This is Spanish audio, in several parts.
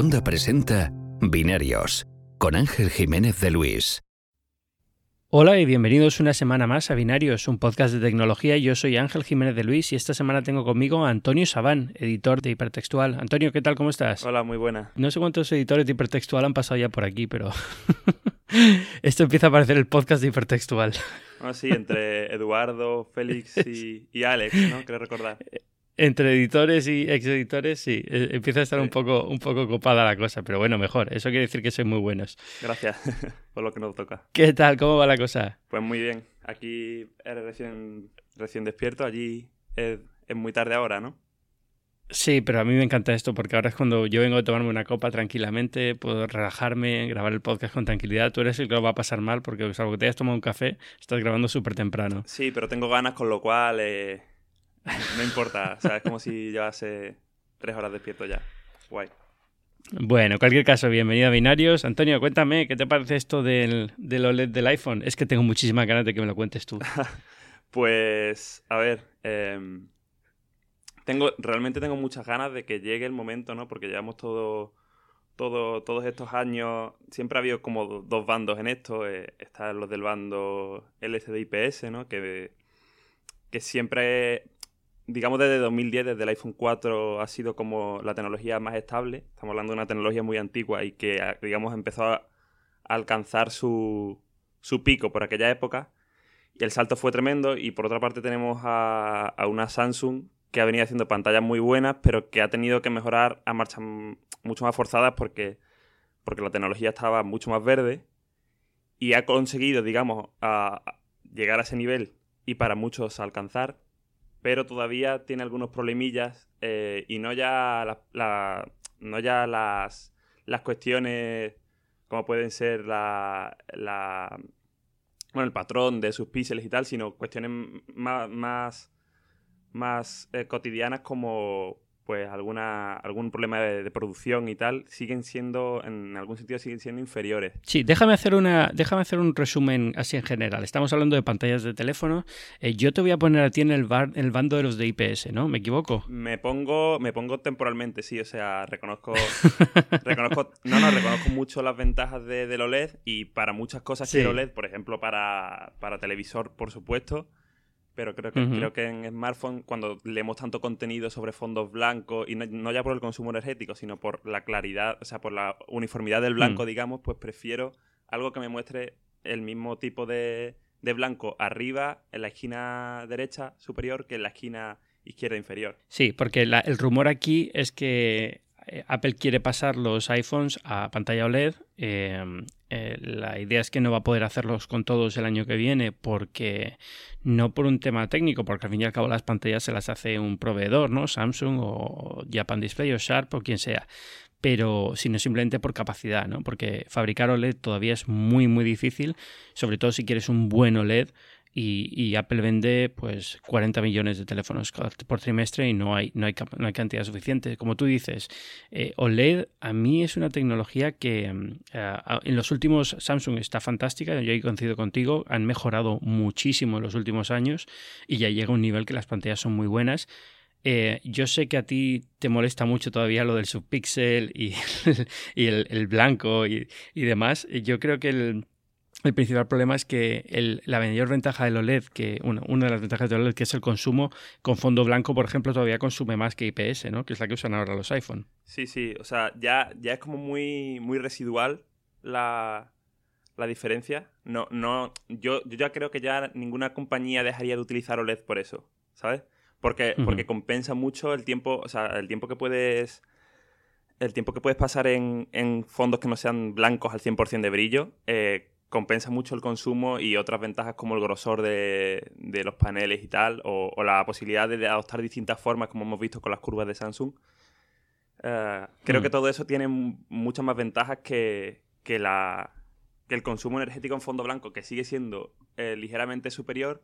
Onda presenta Binarios con Ángel Jiménez de Luis. Hola y bienvenidos una semana más a Binarios, un podcast de tecnología. Yo soy Ángel Jiménez de Luis y esta semana tengo conmigo a Antonio Sabán, editor de Hipertextual. Antonio, ¿qué tal? ¿Cómo estás? Hola, muy buena. No sé cuántos editores de Hipertextual han pasado ya por aquí, pero esto empieza a parecer el podcast de Hipertextual. Ah, sí, entre Eduardo, Félix y, y Alex, ¿no? Quiero recordar. Entre editores y exeditores, sí, e, empieza a estar un, poco, un poco copada la cosa, pero bueno, mejor. Eso quiere decir que sois muy buenos. Gracias por lo que nos toca. ¿Qué tal? ¿Cómo va la cosa? Pues muy bien. Aquí eres recién, recién despierto, allí es, es muy tarde ahora, ¿no? Sí, pero a mí me encanta esto porque ahora es cuando yo vengo a tomarme una copa tranquilamente, puedo relajarme, grabar el podcast con tranquilidad. Tú eres el que lo va a pasar mal porque, salvo que te hayas tomado un café, estás grabando súper temprano. Sí, pero tengo ganas, con lo cual eh, no importa. O sea, es como si llevase tres horas despierto ya. Guay. Bueno, en cualquier caso, bienvenido a Binarios. Antonio, cuéntame, ¿qué te parece esto del, del OLED del iPhone? Es que tengo muchísimas ganas de que me lo cuentes tú. pues, a ver, eh, tengo, realmente tengo muchas ganas de que llegue el momento, ¿no? Porque llevamos todo, todo, todos estos años, siempre ha habido como dos bandos en esto. Eh, están los del bando LCD IPS, ¿no? Que, que siempre, digamos desde 2010, desde el iPhone 4, ha sido como la tecnología más estable. Estamos hablando de una tecnología muy antigua y que, digamos, empezó a alcanzar su, su pico por aquella época. Y el salto fue tremendo. Y por otra parte tenemos a, a una Samsung que ha venido haciendo pantallas muy buenas, pero que ha tenido que mejorar a marchas mucho más forzadas porque, porque la tecnología estaba mucho más verde y ha conseguido, digamos, a llegar a ese nivel y para muchos alcanzar, pero todavía tiene algunos problemillas eh, y no ya, la, no ya las, las cuestiones como pueden ser la, la, bueno, el patrón de sus píxeles y tal, sino cuestiones más, más más eh, cotidianas como pues alguna algún problema de, de, producción y tal siguen siendo en algún sentido siguen siendo inferiores. Sí, déjame hacer una déjame hacer un resumen así en general. Estamos hablando de pantallas de teléfono. Eh, yo te voy a poner a ti en el bar, el bando de los de IPS, ¿no? ¿Me equivoco? Me pongo me pongo temporalmente, sí, o sea, reconozco reconozco no, no, reconozco mucho las ventajas de, del OLED y para muchas cosas sí. quiero OLED, por ejemplo, para para televisor, por supuesto pero creo que, uh -huh. creo que en smartphone, cuando leemos tanto contenido sobre fondos blancos, y no, no, ya por el consumo energético, sino por la claridad, o sea, por la uniformidad del blanco, uh -huh. digamos, pues prefiero algo que me muestre el mismo tipo de, de blanco arriba, en la esquina derecha superior, que en la esquina izquierda inferior. Sí, porque la, el rumor aquí es que eh, Apple quiere pasar los iPhones a pantalla OLED. Eh, eh, la idea es que no va a poder hacerlos con todos el año que viene porque no por un tema técnico, porque al fin y al cabo las pantallas se las hace un proveedor, ¿no? Samsung o Japan Display o Sharp o quien sea pero sino simplemente por capacidad, ¿no? Porque fabricar OLED todavía es muy muy difícil, sobre todo si quieres un buen OLED y, Apple vende pues 40 millones de teléfonos por trimestre y no hay, no hay, cantidad suficiente. Como tú dices, eh, OLED a mí es una tecnología que uh, en los últimos Samsung está fantástica, yo he coincido contigo, han mejorado muchísimo en los últimos años y ya llega a un nivel que las pantallas son muy buenas. Eh, yo sé que a ti te molesta mucho todavía lo del subpixel y, el, blanco y, y demás. Yo creo que el, el principal problema es que el, la mayor ventaja del OLED, que una, una, de las ventajas del OLED, que es el consumo con fondo blanco, por ejemplo, todavía consume más que IPS, ¿no? Que es la que usan ahora los iPhone. Sí, sí, o sea, ya, ya es como muy, muy residual la, la diferencia. No, no, yo, yo ya creo que ya ninguna compañía dejaría de utilizar OLED por eso, ¿sabes? Porque, uh -huh. porque compensa mucho el tiempo, o sea, el tiempo que puedes el tiempo que puedes pasar en, en fondos que no sean blancos al 100% de brillo, eh, compensa mucho el consumo y otras ventajas como el grosor de, de los paneles y tal, o, o, la posibilidad de adoptar distintas formas como hemos visto con las curvas de Samsung. Uh, creo mm. que todo eso tiene muchas más ventajas que, que, la, que el consumo energético en fondo blanco, que sigue siendo eh, ligeramente superior,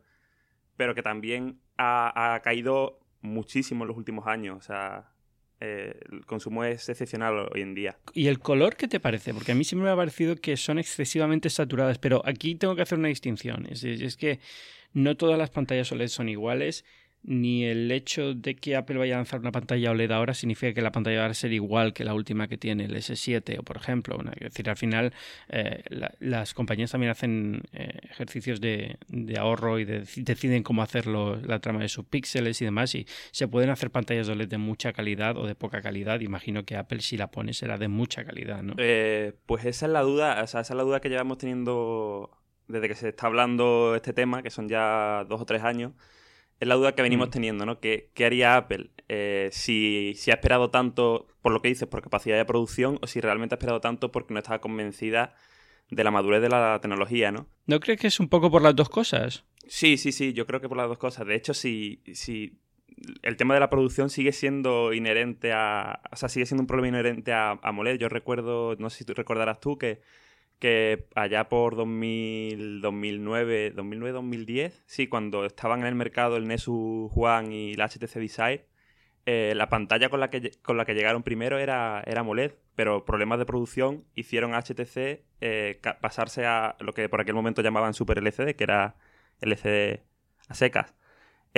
pero que también ha, ha, caído muchísimo en los últimos años. O sea, el consumo es excepcional hoy en día. ¿Y el color qué te parece? Porque a mí siempre me ha parecido que son excesivamente saturadas, pero aquí tengo que hacer una distinción. Es, es que no todas las pantallas OLED son iguales ni el hecho de que Apple vaya a lanzar una pantalla OLED ahora significa que la pantalla va a ser igual que la última que tiene el S7 o por ejemplo. es decir, al final eh, las compañías también hacen eh, ejercicios de, ahorro y deciden cómo hacerlo, la trama de sus píxeles y demás y se pueden hacer pantallas OLED de mucha calidad o de poca calidad. Imagino que Apple si la pone será de mucha calidad, ¿no? Eh, pues esa es la duda, o sea, esa es la duda que llevamos teniendo desde que se está hablando este tema, que son ya dos o tres años es la duda que venimos mm. teniendo, ¿no? ¿Qué, haría Apple eh, si, si, ha esperado tanto, por lo que dices, por capacidad de producción, o si realmente ha esperado tanto porque no estaba convencida de la madurez de la tecnología, ¿no? ¿No crees que es un poco por las dos cosas? Sí, sí, sí, yo creo que por las dos cosas. De hecho, si, si el tema de la producción sigue siendo inherente a... O sea, sigue siendo un problema inherente a, a AMOLED. Yo recuerdo, no sé si tú recordarás tú, que que allá por 2000, 2009, 2009, 2010, sí, cuando estaban en el mercado el Nexus One y la HTC Desire, eh, la pantalla con la, que, con la que llegaron primero era, era pero problemas de producción hicieron a HTC eh, pasarse a lo que por aquel momento llamaban Super LCD, que era LCD a secas.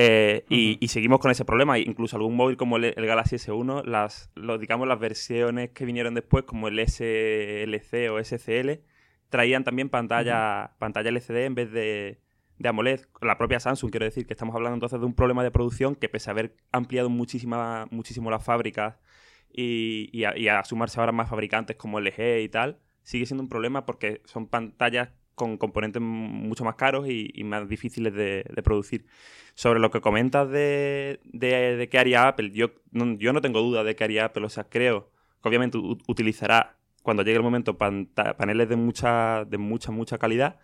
Eh, y, seguimos con ese problema. Incluso algún móvil como el, Galaxy S1, las, digamos, las versiones que vinieron después, como el SLC o SCL, traían también pantalla, pantalla LCD en vez de, de, AMOLED. La propia Samsung, quiero decir, que estamos hablando entonces de un problema de producción que pese a haber ampliado muchísima, muchísimo las fábricas y, y, a, sumarse ahora más fabricantes como LG y tal, sigue siendo un problema porque son pantallas con componentes mucho más caros y, más difíciles de, producir. Sobre lo que comentas de, de, qué haría Apple, yo no, yo no tengo duda de qué haría Apple, o sea, creo que obviamente utilizará cuando llegue el momento paneles de mucha, de mucha, mucha calidad.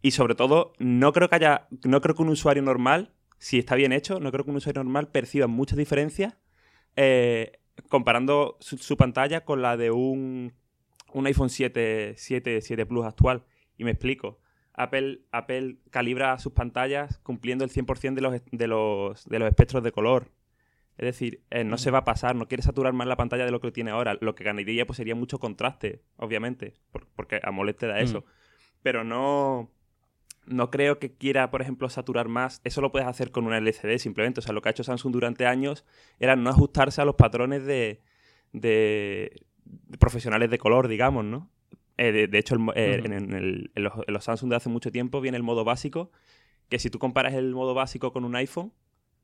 Y sobre todo, no creo que haya, no creo que un usuario normal, si está bien hecho, no creo que un usuario normal perciba muchas diferencias eh, comparando su, pantalla con la de un, un iPhone 7, 7, 7 Plus actual. Y me explico. Apple, Apple calibra sus pantallas cumpliendo el 100% de los, de, los, de los espectros de color. Es decir, eh, no se va a pasar, no quiere saturar más la pantalla de lo que tiene ahora. Lo que ganaría pues sería mucho contraste, obviamente, porque AMOLED te da eso. Mm. Pero no, no creo que quiera, por ejemplo, saturar más. Eso lo puedes hacer con una LCD simplemente. O sea, lo que ha hecho Samsung durante años era no ajustarse a los patrones de, de, profesionales de color, digamos, ¿no? Eh, de, hecho, eh, en, los, en los Samsung de hace mucho tiempo viene el modo básico, que si tú comparas el modo básico con un iPhone,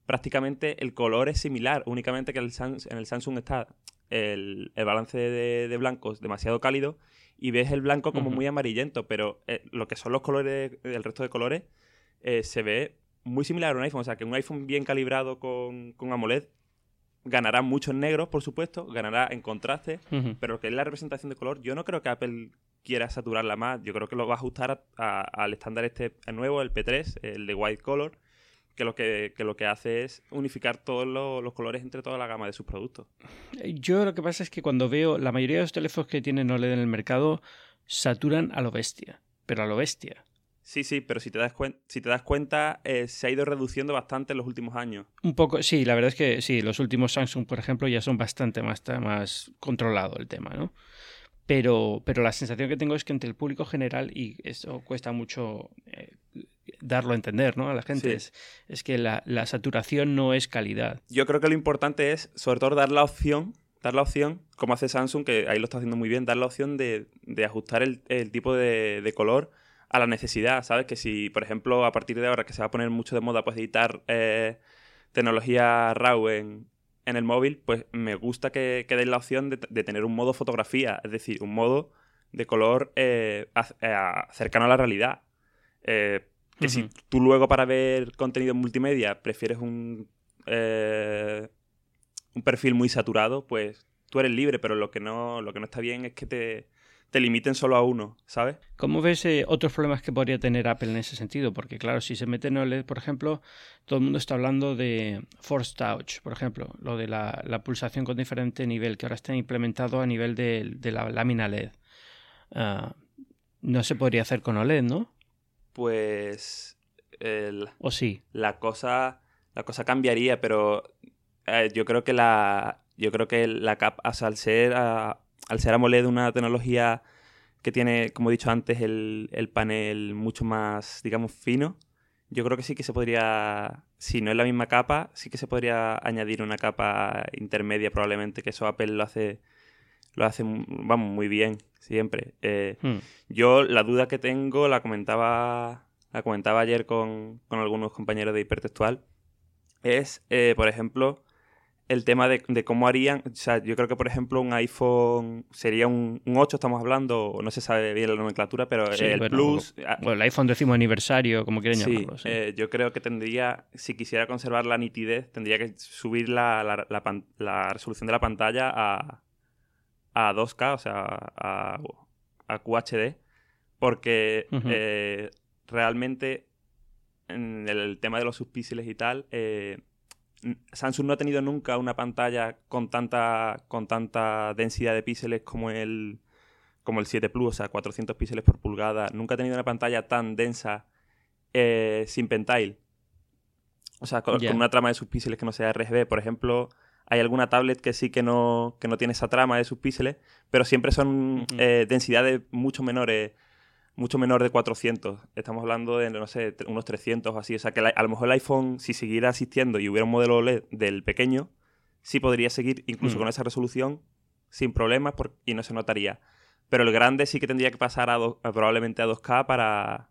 prácticamente el color es similar, únicamente que el en el Samsung está el, balance de, blancos demasiado cálido y ves el blanco como muy amarillento, pero eh, lo que son los colores, el resto de colores, eh, se ve muy similar a un iPhone. O sea, que un iPhone bien calibrado con, con AMOLED ganará mucho en negro, por supuesto, ganará en contraste, pero lo que es la representación de color, yo no creo que Apple quiera saturarla más. Yo creo que lo va a ajustar al estándar este nuevo, el P3, el de White Color, que lo que, lo que hace es unificar todos los, colores entre toda la gama de sus productos. Yo lo que pasa es que cuando veo la mayoría de los teléfonos que tienen OLED en el mercado saturan a lo bestia, pero a lo bestia. Sí, sí, pero si te das, si te das cuenta, eh, se ha ido reduciendo bastante en los últimos años. Un poco, sí, la verdad es que sí, los últimos Samsung, por ejemplo, ya son bastante más, más controlado el tema, ¿no? Pero, pero la sensación que tengo es que entre el público general, y eso cuesta mucho eh, darlo a entender ¿no? a la gente, es, es, que la, saturación no es calidad. Yo creo que lo importante es, sobre todo, dar la opción, dar la opción, como hace Samsung, que ahí lo está haciendo muy bien, dar la opción de, ajustar el, tipo de, color a la necesidad, ¿sabes? Que si, por ejemplo, a partir de ahora que se va a poner mucho de moda, pues editar eh, tecnología RAW en, en el móvil, pues me gusta que, que la opción de, tener un modo fotografía, es decir, un modo de color eh, eh, cercano a la realidad. Eh, que si tú luego para ver contenido multimedia prefieres un, un perfil muy saturado, pues tú eres libre, pero lo que no, lo que no está bien es que te, te limiten solo a uno, ¿sabes? ¿Cómo ves eh, otros problemas que podría tener Apple en ese sentido? Porque claro, si se mete en OLED, por ejemplo, todo el mundo está hablando de Force Touch, por ejemplo, lo de la, pulsación con diferente nivel, que ahora está implementado a nivel de, la lámina LED. Ah, no se podría hacer con OLED, ¿no? Pues... ¿O sí? La cosa, la cosa cambiaría, pero eh, yo creo que la... Yo creo que la cap, al ser al ser AMOLED una tecnología que tiene, como he dicho antes, el, panel mucho más, digamos, fino yo creo que sí que se podría, si no es la misma capa, sí que se podría añadir una capa intermedia probablemente, que eso Apple lo hace, lo hace vamos, muy bien, siempre. Eh, hmm. Yo la duda que tengo la comentaba, la comentaba ayer con, con algunos compañeros de hipertextual, es, eh, por ejemplo, el tema de, cómo harían, o sea, yo creo que por ejemplo un iPhone sería un, 8, estamos hablando, no se sabe bien la nomenclatura, pero el Plus... Ah, bueno, el iPhone décimo aniversario, como quieren llamarlo. Sí, eh, yo creo que tendría, si quisiera conservar la nitidez, tendría que subir la, resolución de la pantalla a, a 2K, o sea, a, a QHD, porque eh, realmente en el tema de los subpíxeles y tal... Eh, Samsung no ha tenido nunca una pantalla con tanta, con tanta densidad de píxeles como el, como el 7 Plus, o sea, 400 píxeles por pulgada. Nunca ha tenido una pantalla tan densa eh, sin pentile. O sea, con, una trama de subpíxeles que no sea RGB. Por ejemplo, hay alguna tablet que sí que no, que no tiene esa trama de subpíxeles, pero siempre son eh, densidades mucho menores mucho menor de 400. Estamos hablando de, no sé, unos 300 o así. O sea, que a lo mejor el iPhone, si siguiera asistiendo y hubiera un modelo OLED del pequeño, sí podría seguir incluso mm. con esa resolución sin problemas y no se notaría. Pero el grande sí que tendría que pasar a, probablemente a 2K para,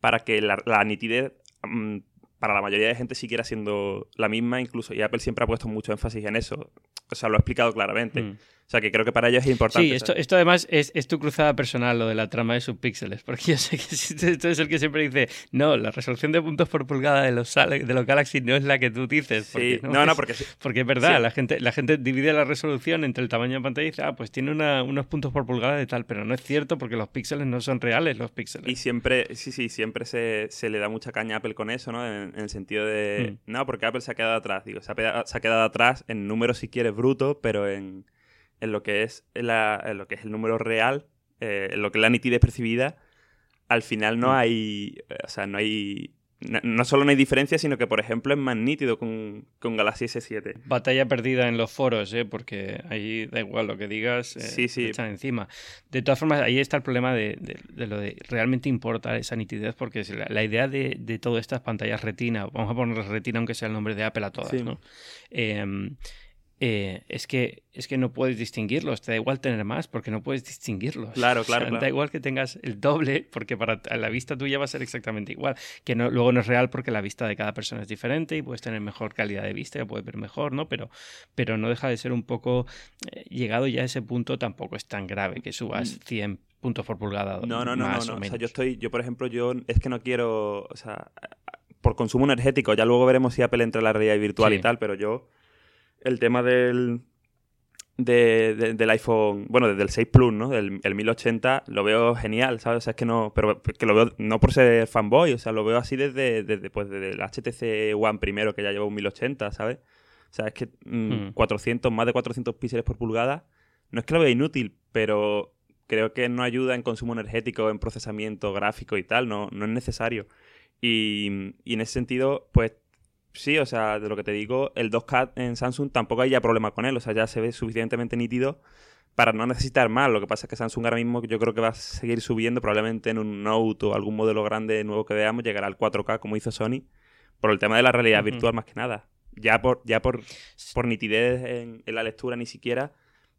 para que la, nitidez mm, para la mayoría de gente siquiera siendo la misma incluso. Y Apple siempre ha puesto mucho énfasis en eso. O sea, lo ha explicado claramente. Mm. O sea, que creo que para ellos es importante. Sí, esto, esto además es, es, tu cruzada personal, lo de la trama de subpíxeles. Porque yo sé que tú eres el que siempre dice, no, la resolución de puntos por pulgada de los, de los Galaxy no es la que tú dices. Sí, no, no, porque Porque es verdad, la, gente, la gente divide la resolución entre el tamaño de pantalla y dice, ah, pues tiene unos puntos por pulgada de tal, pero no es cierto porque los píxeles no son reales, los píxeles. Y siempre, sí, sí, siempre se, se le da mucha caña a Apple con eso, ¿no? En, el sentido de, mm. no, porque Apple se ha quedado atrás. Digo, se ha, se ha quedado atrás en números si quieres bruto, pero en en lo que es, lo que es el número real, eh, en lo que es la nitidez percibida, al final no mm. hay, o sea, no hay, no, solo no hay diferencia, sino que, por ejemplo, es más nítido con, con Galaxy S7. Batalla perdida en los foros, ¿eh? porque ahí da igual lo que digas, eh, sí, sí. echan encima. De todas formas, ahí está el problema de, de, lo de realmente importa esa nitidez, porque la, idea de, de todas estas pantallas retina, vamos a poner retina aunque sea el nombre de Apple a todas, ¿no? Em, eh, es, que, es que no puedes distinguirlos. Te da igual tener más porque no puedes distinguirlos. Claro, claro. Da igual que tengas el doble porque para la vista tuya va a ser exactamente igual. Que no, luego no es real porque la vista de cada persona es diferente y puedes tener mejor calidad de vista, y puedes ver mejor, ¿no? Pero, pero no deja de ser un poco. Eh, llegado ya a ese punto, tampoco es tan grave que subas 100 mm. puntos por pulgada. No, no, no, no, no. O, sea, yo estoy, yo por ejemplo, yo es que no quiero, o sea, por consumo energético, ya luego veremos si Apple entra en la realidad virtual y tal, pero yo el tema del, del iPhone, bueno, desde el 6 Plus, ¿no? Del el 1080, lo veo genial, ¿sabes? O sea, es que no, pero que lo veo no por ser fanboy, o sea, lo veo así desde, desde, pues, desde el HTC One primero, que ya lleva un 1080, ¿sabes? O sea, es que 400, mm, hmm. más de 400 píxeles por pulgada, no es que lo vea inútil, pero creo que no ayuda en consumo energético, en procesamiento gráfico y tal, no, no es necesario. Y, y en ese sentido, pues sí, o sea, de lo que te digo, el 2K en Samsung tampoco hay ya problema con él, o sea, ya se ve suficientemente nítido para no necesitar más. Lo que pasa es que Samsung ahora mismo yo creo que va a seguir subiendo, probablemente en un Note o algún modelo grande nuevo que veamos, llegará al 4K como hizo Sony, por el tema de la realidad virtual más que nada. Ya por, ya por, por nitidez en, la lectura ni siquiera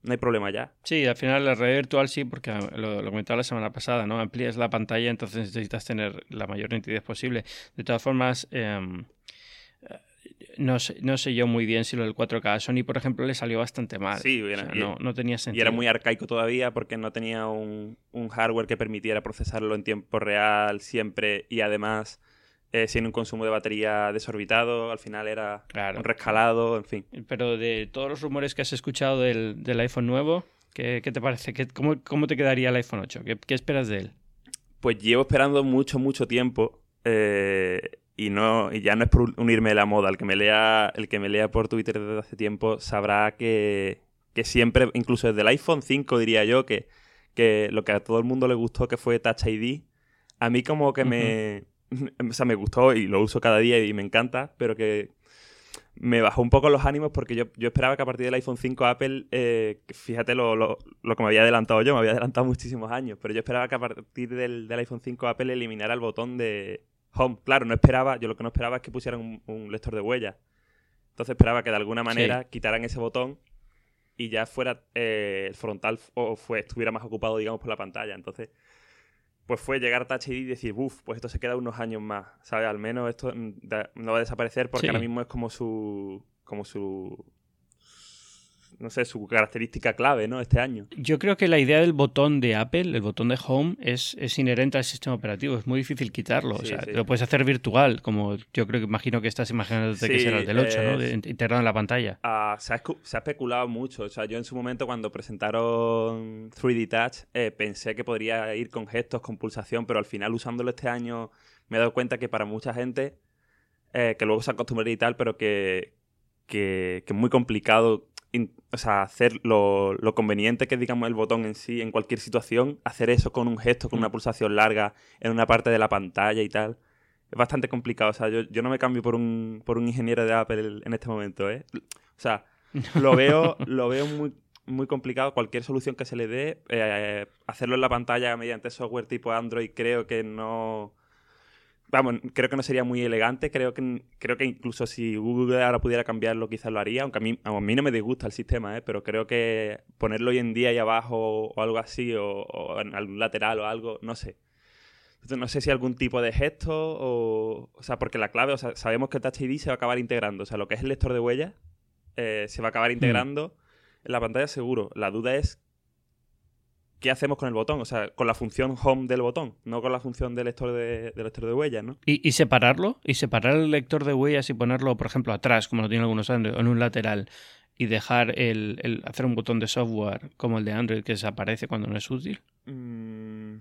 no hay problema ya. Sí, al final la realidad virtual sí, porque lo, lo comentaba la semana pasada, ¿no? Amplías la pantalla, entonces necesitas tener la mayor nitidez posible. De todas formas, em, no sé, no sé yo muy bien si lo del 4K a Sony, por ejemplo, le salió bastante mal. Sí, no, no, tenía sentido. Y era muy arcaico todavía porque no tenía un, hardware que permitiera procesarlo en tiempo real siempre y además eh, sin un consumo de batería desorbitado. Al final era un rescalado, en fin. Pero de todos los rumores que has escuchado del, iPhone nuevo, ¿qué, te parece? ¿Qué, cómo, cómo, te quedaría el iPhone 8? ¿Qué, ¿Qué, esperas de él? Pues llevo esperando mucho, mucho tiempo. Eh, y no y ya no es por unirme a la moda. El que me lea el que me lea por Twitter desde hace tiempo sabrá que, que siempre incluso desde el iPhone 5 diría yo que, que lo que a todo el mundo le gustó que fue Touch ID a mí como que me o sea me gustó y lo uso cada día y me encanta pero que me bajó un poco los ánimos porque yo, yo esperaba que a partir del iPhone 5 Apple, eh, fíjate lo, lo, lo, que me había adelantado yo, me había adelantado muchísimos años, pero yo esperaba que a partir del, del iPhone 5 Apple eliminara el botón de Home. Claro, no esperaba, yo lo que no esperaba es que pusieran un, lector de huellas. Entonces esperaba que de alguna manera quitaran ese botón y ya fuera eh, el frontal o fue, estuviera más ocupado, digamos, por la pantalla. Entonces, pues fue llegar a Touch ID y decir, uff, pues esto se queda unos años más, ¿sabes? Al menos esto mm, no va a desaparecer porque ahora mismo es como su, como su no sé, su característica clave, ¿no? Este año. Yo creo que la idea del botón de Apple, el botón de Home, es, es inherente al sistema operativo. Es muy difícil quitarlo. o sea, lo puedes hacer virtual, como yo creo que imagino que estás imaginándote que será el del 8, ¿no? integrado en la pantalla. Ah, se, ha, especulado mucho. O sea, yo en su momento cuando presentaron 3D Touch eh, pensé que podría ir con gestos, con pulsación, pero al final usándolo este año me he dado cuenta que para mucha gente, eh, que luego se acostumbraría y tal, pero que, que, que es muy complicado o sea, hacer lo, conveniente que es, digamos, el botón en sí, en cualquier situación, hacer eso con un gesto, con una mm. pulsación larga, en una parte de la pantalla y tal, es bastante complicado. O sea, yo, no me cambio por un, por un ingeniero de Apple en este momento, ¿eh? O sea, lo veo, lo veo muy, muy complicado. Cualquier solución que se le dé, eh, hacerlo en la pantalla mediante software tipo Android, creo que no Vamos, creo que no sería muy elegante. Creo que, creo que incluso si Google ahora pudiera cambiarlo, quizás lo haría. Aunque a mí, a mí no me disgusta el sistema, ¿eh? pero creo que ponerlo hoy en día ahí abajo o algo así, o, en algún lateral o algo, no sé. Entonces, no sé si algún tipo de gesto o. O sea, porque la clave, o sea, sabemos que Touch ID se va a acabar integrando. O sea, lo que es el lector de huellas eh, se va a acabar mm. integrando en la pantalla seguro. La duda es ¿qué hacemos con el botón? O sea, con la función home del botón, no con la función del lector de, lector de huellas, ¿no? ¿Y, separarlo? ¿Y separar el lector de huellas y ponerlo, por ejemplo, atrás, como lo tienen algunos Android, o en un lateral, y dejar el, hacer un botón de software como el de Android que desaparece cuando no es útil? Mm.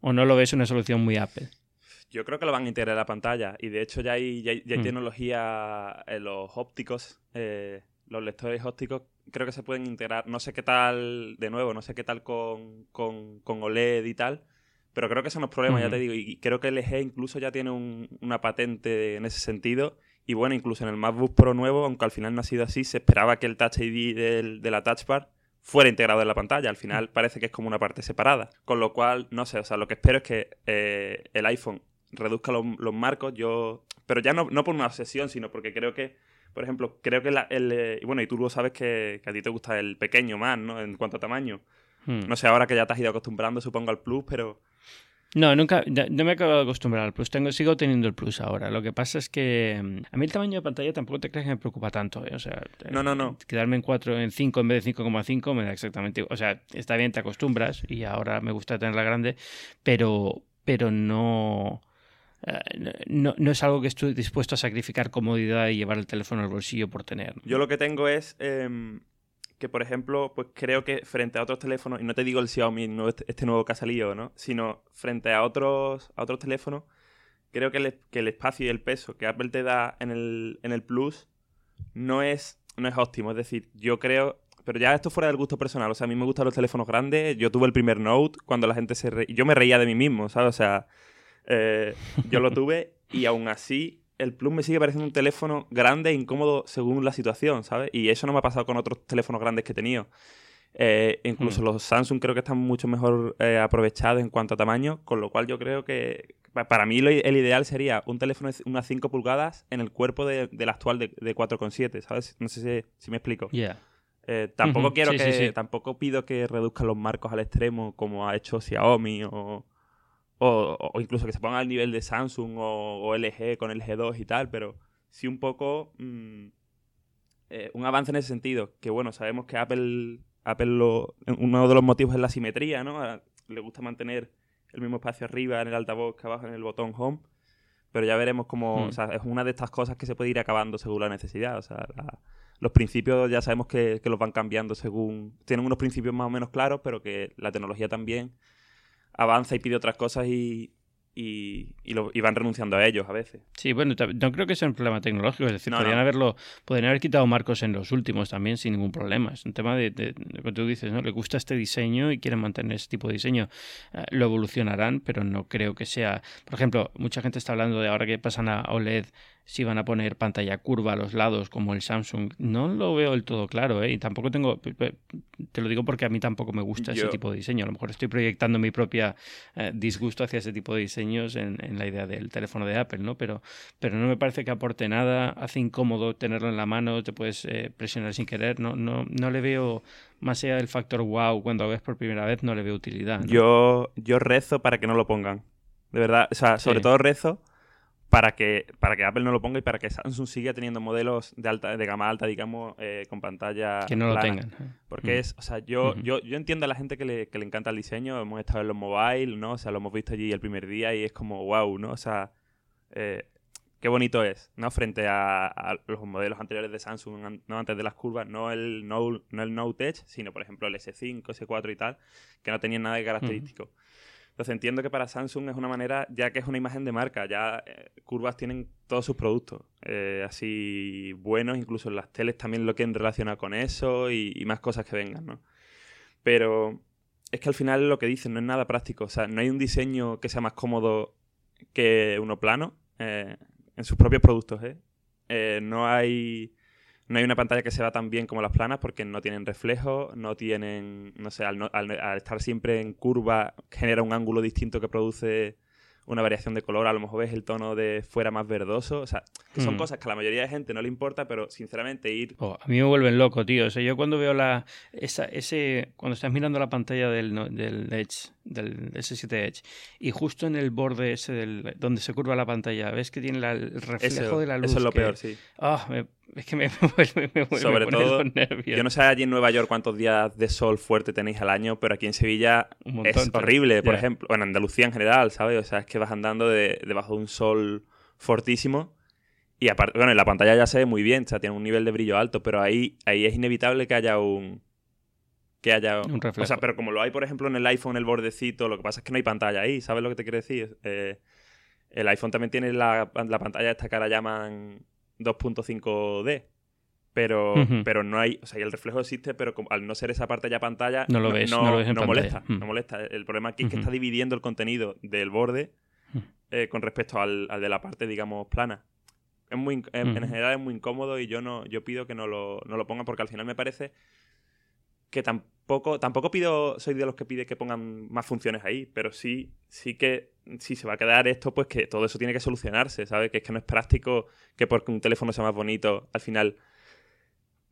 ¿O no lo ves una solución muy Apple? Yo creo que lo van a integrar en la pantalla y de hecho ya hay, ya hay, mm. tecnología en los ópticos, eh, los lectores ópticos creo que se pueden integrar. No sé qué tal, de nuevo, no sé qué tal con, con, con OLED y tal, pero creo que eso no es problema, ya te digo. Y creo que LG incluso ya tiene una patente en ese sentido. Y bueno, incluso en el MacBook Pro nuevo, aunque al final no ha sido así, se esperaba que el Touch ID del, de la Touch Bar fuera integrado en la pantalla. Al final parece que es como una parte separada. Con lo cual, no sé, o sea, lo que espero es que eh, el iPhone reduzca los, los marcos. Yo. Pero ya no, no por una obsesión, sino porque creo que por ejemplo, creo que el... Eh, bueno, y tú lo sabes que, a ti te gusta el pequeño más, ¿no? En cuanto a tamaño. Hmm. No sé, ahora que ya te has ido acostumbrando, supongo, al Plus, pero... No, nunca, no me he acabado de acostumbrar al Plus. Tengo, sigo teniendo el Plus ahora. Lo que pasa es que mm, a mí el tamaño de pantalla tampoco te crees que me preocupa tanto. ¿eh? O sea, no, no, no. Quedarme en 4, en 5 en vez de 5,5 me da exactamente. O sea, está bien, te acostumbras y ahora me gusta tenerla grande, pero, pero no. Eh, no, no, es algo que estoy dispuesto a sacrificar comodidad y llevar el teléfono al bolsillo por tener. Yo lo que tengo es em, que, por ejemplo, pues creo que frente a otros teléfonos, y no te digo el Xiaomi, este, nuevo que ha salido, ¿no? Sino frente a otros, a otros teléfonos, creo que el, que el espacio y el peso que Apple te da en el, en el Plus no es, no es óptimo. Es decir, yo creo pero ya esto fuera del gusto personal. O sea, a mí me gustan los teléfonos grandes. Yo tuve el primer Note cuando la gente se reía. Yo me reía de mí mismo, ¿sabes? O sea, eh, yo lo tuve y aún así el Plus me sigue pareciendo un teléfono grande e incómodo según la situación, ¿sabes? Y eso no me ha pasado con otros teléfonos grandes que he tenido. Eh, incluso hmm. los Samsung creo que están mucho mejor eh, aprovechados en cuanto a tamaño, con lo cual yo creo que para mí el ideal sería un teléfono de unas 5 pulgadas en el cuerpo del actual de, 4,7, ¿sabes? No sé si, me explico. tampoco quiero que, tampoco pido que reduzcan los marcos al extremo como ha hecho Xiaomi o, o, incluso que se ponga al nivel de Samsung o, LG con el G2 y tal, pero sí un poco mm, eh, un avance en ese sentido. Que bueno, sabemos que Apple, Apple lo, uno de los motivos es la simetría, ¿no? le gusta mantener el mismo espacio arriba en el altavoz que abajo en el botón Home. Pero ya veremos cómo, o sea, es una de estas cosas que se puede ir acabando según la necesidad. O sea, los principios ya sabemos que, que los van cambiando según... Tienen unos principios más o menos claros, pero que la tecnología también avanza y pide otras cosas y, y, lo, van renunciando a ellos a veces. Sí, bueno, no creo que sea un problema tecnológico, es decir, podrían haberlo, podrían haber quitado marcos en los últimos también sin ningún problema. Es un tema de, de, que tú dices, ¿no? Le gusta este diseño y quieren mantener ese tipo de diseño. Eh, lo evolucionarán, pero no creo que sea. Por ejemplo, mucha gente está hablando de ahora que pasan a OLED si van a poner pantalla curva a los lados como el Samsung. No lo veo del todo claro, ¿eh? Y tampoco tengo... Te lo digo porque a mí tampoco me gusta ese tipo de diseño. A lo mejor estoy proyectando mi propia eh, disgusto hacia ese tipo de diseños en, la idea del teléfono de Apple, ¿no? Pero, pero no me parece que aporte nada. Hace incómodo tenerlo en la mano, te puedes eh, presionar sin querer. No, no, no le veo más allá del factor wow, cuando lo ves por primera vez, no le veo utilidad. Yo, yo rezo para que no lo pongan. De verdad, o sea, sobre todo rezo para que, para que Apple no lo ponga y para que Samsung siga teniendo modelos de alta de gama alta, digamos, eh, con pantalla que no lo tengan. Porque mm. es, o sea, yo, yo, yo entiendo a la gente que le, que le encanta el diseño, hemos estado en los mobile, ¿no? O sea, lo hemos visto allí el primer día y es como, wow, ¿no? O sea, eh, qué bonito es, ¿no? Frente a, los modelos anteriores de Samsung, no antes de las curvas, no el, no, no el Note Edge, sino, por ejemplo, el S5, S4 y tal, que no tenían nada de característico. Entonces entiendo que para Samsung es una manera, ya que es una imagen de marca, ya eh, curvas tienen todos sus productos, eh, así buenos, incluso en las teles también lo quieren relacionar con eso y, más cosas que vengan, ¿no? Pero es que al final lo que dicen no es nada práctico, o sea, no hay un diseño que sea más cómodo que uno plano eh, en sus propios productos, ¿eh? no hay no hay una pantalla que se vea tan bien como las planas porque no tienen reflejo, no tienen, no sé, al, al, estar siempre en curva genera un ángulo distinto que produce una variación de color, a lo mejor ves el tono de fuera más verdoso, o sea, que son hmm. cosas que a la mayoría de gente no le importa, pero sinceramente ir... Oh, a mí me vuelven loco, tío, o sea, yo cuando veo la, esa, ese, cuando estás mirando la pantalla del, del Edge, del S7 Edge, y justo en el borde ese del, donde se curva la pantalla, ves que tiene el reflejo de la luz. Eso es lo peor, sí. Oh, es que me, vuelve, me vuelve Sobre todo, yo no sé allí en Nueva York cuántos días de sol fuerte tenéis al año, pero aquí en Sevilla es horrible, por ejemplo. Bueno, en Andalucía en general, ¿sabes? O sea, es que vas andando debajo de un sol fortísimo y aparte, bueno, en la pantalla ya se ve muy bien, o sea, tiene un nivel de brillo alto, pero ahí, ahí es inevitable que haya un... Que haya un reflejo. O sea, pero como lo hay, por ejemplo, en el iPhone, el bordecito, lo que pasa es que no hay pantalla ahí, ¿sabes lo que te quiero decir? Eh, el iPhone también tiene la, la pantalla esta que llaman 2.5D. Pero, pero no hay, o sea, el reflejo existe, pero al no ser esa parte ya pantalla, no lo ves, no, lo ves en molesta, no molesta. El problema aquí es que está dividiendo el contenido del borde eh, con respecto al, de la parte, digamos, plana. Es muy, en, general es muy incómodo y yo no, yo pido que no lo, no lo pongan porque al final me parece que tampoco, tampoco pido, soy de los que pide que pongan más funciones ahí, pero sí, sí que si se va a quedar esto, pues que todo eso tiene que solucionarse, ¿sabes? Que es que no es práctico que porque un teléfono sea más bonito, al final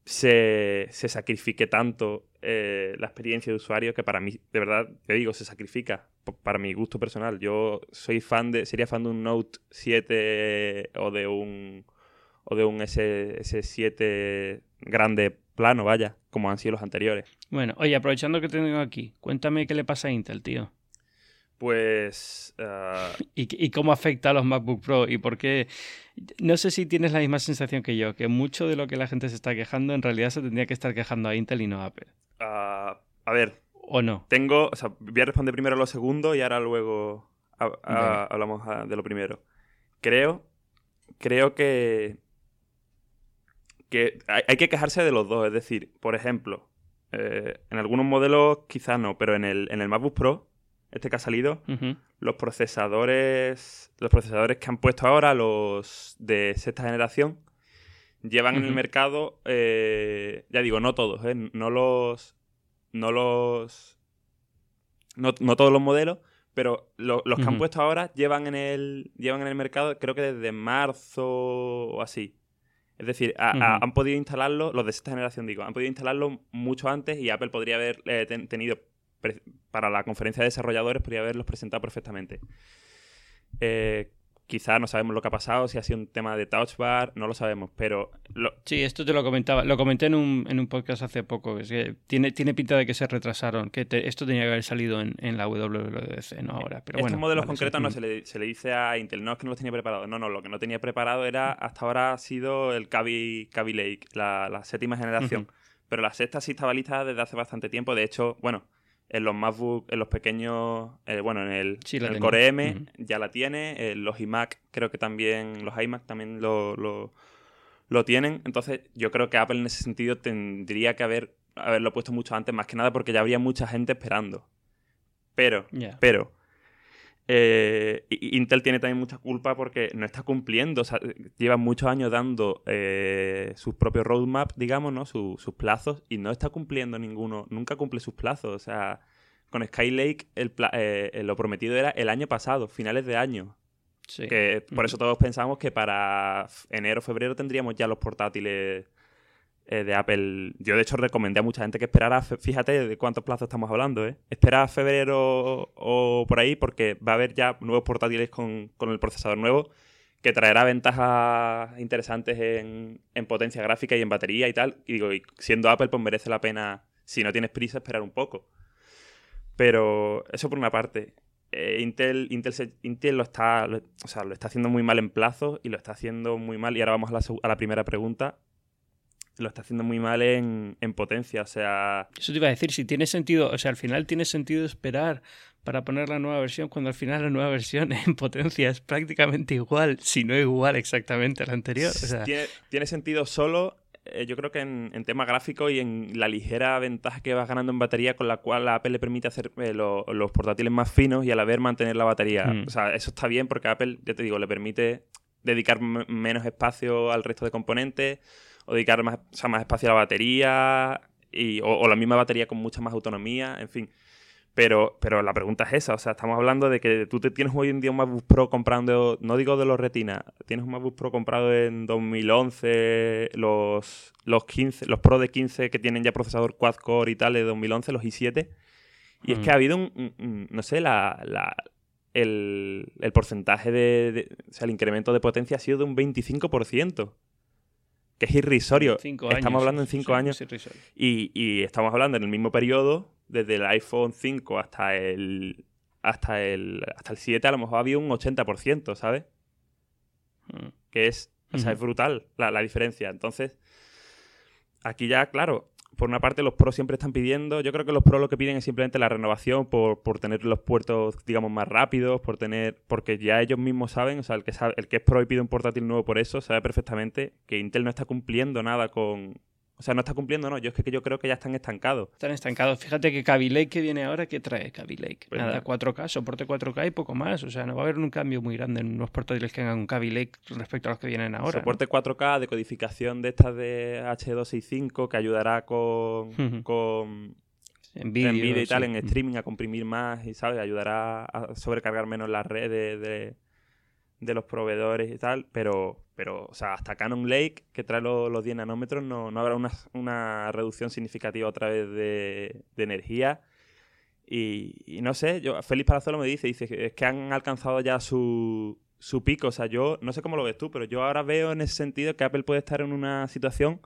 se, sacrifique tanto eh, la experiencia de usuario que para mí, de verdad, te digo, se sacrifica para mi gusto personal. Yo soy fan de, sería fan de un Note 7 o de un o de un S, S7 grande plano, vaya, como han sido los anteriores. Bueno, oye, aprovechando que te tengo aquí, cuéntame qué le pasa a Intel, tío. Pues... Ah, ¿Y, cómo afecta a los MacBook Pro? ¿Y por qué? No sé si tienes la misma sensación que yo, que mucho de lo que la gente se está quejando en realidad se tendría que estar quejando a Intel y no a Apple. Ah, a ver. ¿O no? Tengo... O sea, voy a responder primero lo segundo y ahora luego hablamos de lo primero. Creo... Creo que que hay, que quejarse de los dos. Es decir, por ejemplo, eh, en algunos modelos quizás no, pero en el, en el MacBook Pro, este que ha salido, los procesadores. Los procesadores que han puesto ahora, los de sexta generación, llevan en el mercado. Eh, ya digo, no todos, eh, no los. No los. No, todos los modelos, pero los que han puesto ahora llevan en el. Llevan en el mercado, creo que desde marzo o así. Es decir, han podido instalarlo, los de esta generación digo, han podido instalarlo mucho antes y Apple podría haber eh, tenido, para la conferencia de desarrolladores, podría haberlos presentado perfectamente. Eh, Quizá no sabemos lo que ha pasado, si ha sido un tema de touch bar, no lo sabemos, pero... Sí, esto te lo comentaba, lo comenté en un, en un podcast hace poco, es que tiene, tiene pinta de que se retrasaron, que esto tenía que haber salido en, en la WWDC, no ahora, pero Estos modelos concretos no se le, se le, dice a Intel, no es que no los tenía preparados, no, no, lo que no tenía preparado era, hasta ahora ha sido el Kaby, Lake, la, séptima generación, pero la sexta sí estaba lista desde hace bastante tiempo, de hecho, bueno en los MacBook, en los pequeños, eh, bueno, en el, Core M ya la tiene, los iMac creo que también, los iMac también lo, lo, tienen. Entonces yo creo que Apple en ese sentido tendría que haber, haberlo puesto mucho antes, más que nada porque ya habría mucha gente esperando. Pero, pero, eh, Intel tiene también mucha culpa porque no está cumpliendo, o sea, lleva muchos años dando eh, sus propios roadmap, digamos, ¿no? sus plazos y no está cumpliendo ninguno, nunca cumple sus plazos, o sea, con Skylake el eh, lo prometido era el año pasado, finales de año. Sí. Que por eso todos pensamos que para enero febrero tendríamos ya los portátiles eh, de Apple. Yo, de hecho, recomendé a mucha gente que esperara, fíjate de cuántos plazos estamos hablando, ¿eh? Espera febrero o, por ahí, porque va a haber ya nuevos portátiles con, el procesador nuevo que traerá ventajas interesantes en, potencia gráfica y en batería y tal. Y digo, siendo Apple, pues merece la pena, si no tienes prisa, esperar un poco. Pero eso por una parte. Eh, Intel, Intel, Intel lo está, lo, o sea, lo está haciendo muy mal en plazos y lo está haciendo muy mal. Y ahora vamos a la, a la primera pregunta lo está haciendo muy mal en, potencia, o sea... Eso te iba a decir, si tiene sentido, o sea, al final tiene sentido esperar para poner la nueva versión cuando al final la nueva versión en potencia es prácticamente igual, si no igual exactamente a la anterior. tiene, sentido solo, eh, yo creo que en, tema gráfico y en la ligera ventaja que vas ganando en batería con la cual la Apple le permite hacer eh, los portátiles más finos y a la vez mantener la batería. Hmm. O sea, eso está bien porque Apple, ya te digo, le permite dedicar menos espacio al resto de componentes o dedicar más, más espacio a la batería y, o, la misma batería con mucha más autonomía, en fin. Pero, pero la pregunta es esa, o sea, estamos hablando de que tú te tienes hoy en día un MacBook Pro comprando, no digo de los Retina, tienes un MacBook Pro comprado en 2011, los, los 15, los Pro de 15 que tienen ya procesador quad-core y tal de 2011, los i7, y es que mm. ha habido un, no sé, la, la el, el, porcentaje de, de, o sea, el incremento de potencia ha sido de un 25% que es irrisorio. estamos hablando en cinco años. Y, estamos hablando en el mismo periodo, desde el iPhone 5 hasta el hasta el hasta el 7, a lo mejor había un 80%, ¿sabes? Mm. Que es, o sea, es brutal la, la diferencia. Entonces, aquí ya, claro, por una parte los pros siempre están pidiendo, yo creo que los pros lo que piden es simplemente la renovación por, tener los puertos, digamos, más rápidos, por tener, porque ya ellos mismos saben, o sea, el que el que es pro y pide un portátil nuevo por eso, sabe perfectamente que Intel no está cumpliendo nada con, o sea, no está cumpliendo, no. Yo es que yo creo que ya están estancados. Están estancados. Fíjate que Kaby Lake que viene ahora, ¿qué trae Kaby Lake? Pues nada, 4K, soporte 4K y poco más. O sea, no va a haber un cambio muy grande en unos portátiles que hagan un Kaby Lake respecto a los que vienen ahora. Soporte 4K, decodificación de estas de H265 que ayudará con, con en vídeo, y tal, en streaming a comprimir más y, ¿sabes? Ayudará a sobrecargar menos las redes de, de los proveedores y tal, pero, pero o sea, hasta Canon Lake, que trae los 10 nanómetros, no, no habrá una, una, reducción significativa otra vez de, de energía. Y, no sé, yo, Félix Palazuelo me dice, dice es que han alcanzado ya su, su pico. O sea, yo no sé cómo lo ves tú, pero yo ahora veo en ese sentido que Apple puede estar en una situación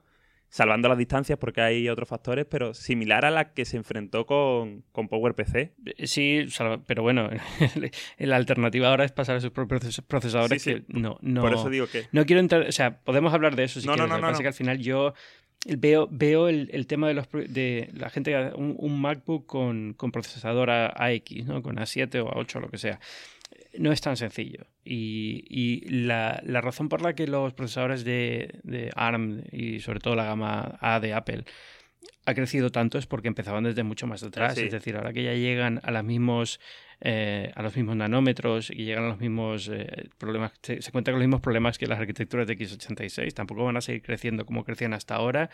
salvando las distancias porque hay otros factores, pero similar a la que se enfrentó con, con PowerPC. Eh, sí, pero bueno, la alternativa ahora es pasar a sus propios procesadores que no, no... Por eso digo que... No quiero entrar, o sea, podemos hablar de eso si no, quieres, no, no, no, que al final yo veo, veo el, tema de los de la gente, un, un MacBook con, con procesador AX, ¿no? con A7 o A8 o lo que sea no es tan sencillo. Y, la, razón por la que los procesadores de, ARM y sobre todo la gama A de Apple ha crecido tanto es porque empezaban desde mucho más atrás. Es decir, ahora que ya llegan a los mismos, eh, a los mismos nanómetros y llegan a los mismos eh, problemas, se, se cuentan con los mismos problemas que las arquitecturas de x86, tampoco van a seguir creciendo como crecían hasta ahora.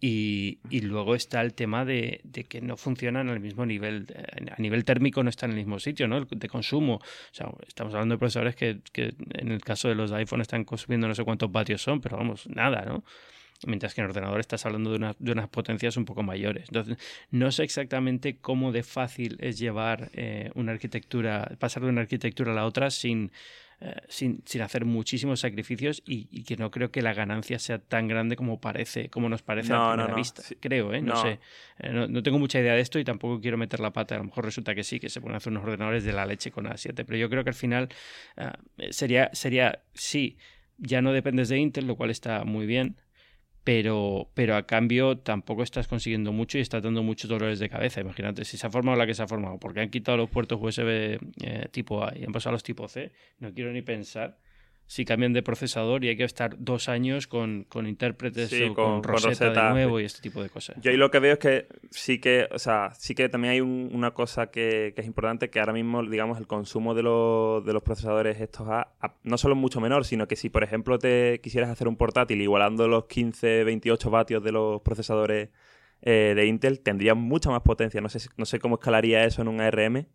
Y, luego está el tema de, que no funcionan al mismo nivel, eh, a nivel térmico no están en el mismo sitio, ¿no? De consumo. O sea, estamos hablando de procesadores que, que en el caso de los iPhone están consumiendo no sé cuántos vatios son, pero vamos, nada, ¿no? Mientras que en ordenador estás hablando de, de, unas potencias un poco mayores. Entonces, no sé exactamente cómo de fácil es llevar eh, una arquitectura, pasar de una arquitectura a la otra sin, eh, sin, sin, hacer muchísimos sacrificios y, que no creo que la ganancia sea tan grande como parece, como nos parece a primera vista. Creo, ¿eh? No, sé. Eh, no, tengo mucha idea de esto y tampoco quiero meter la pata. A lo mejor resulta que sí, que se pueden hacer unos ordenadores de la leche con A7, pero yo creo que al final sería, sería, sí, ya no dependes de Intel, lo cual está muy bien, pero, pero a cambio tampoco estás consiguiendo mucho y estás dando muchos dolores de cabeza. Imagínate, si se ha formado la que se ha formado, porque han quitado los puertos USB eh, tipo A y han pasado los tipo C, no quiero ni pensar si cambian de procesador y hay que estar dos años con, con intérpretes o con, Rosetta, de nuevo y este tipo de cosas. Yo ahí lo que veo es que sí que, o sea, sí que también hay una cosa que, es importante, que ahora mismo, digamos, el consumo de, de los procesadores estos A, no solo es mucho menor, sino que si, por ejemplo, te quisieras hacer un portátil igualando los 15, 28 vatios de los procesadores eh, de Intel, tendría mucha más potencia. No sé, no sé cómo escalaría eso en un ARM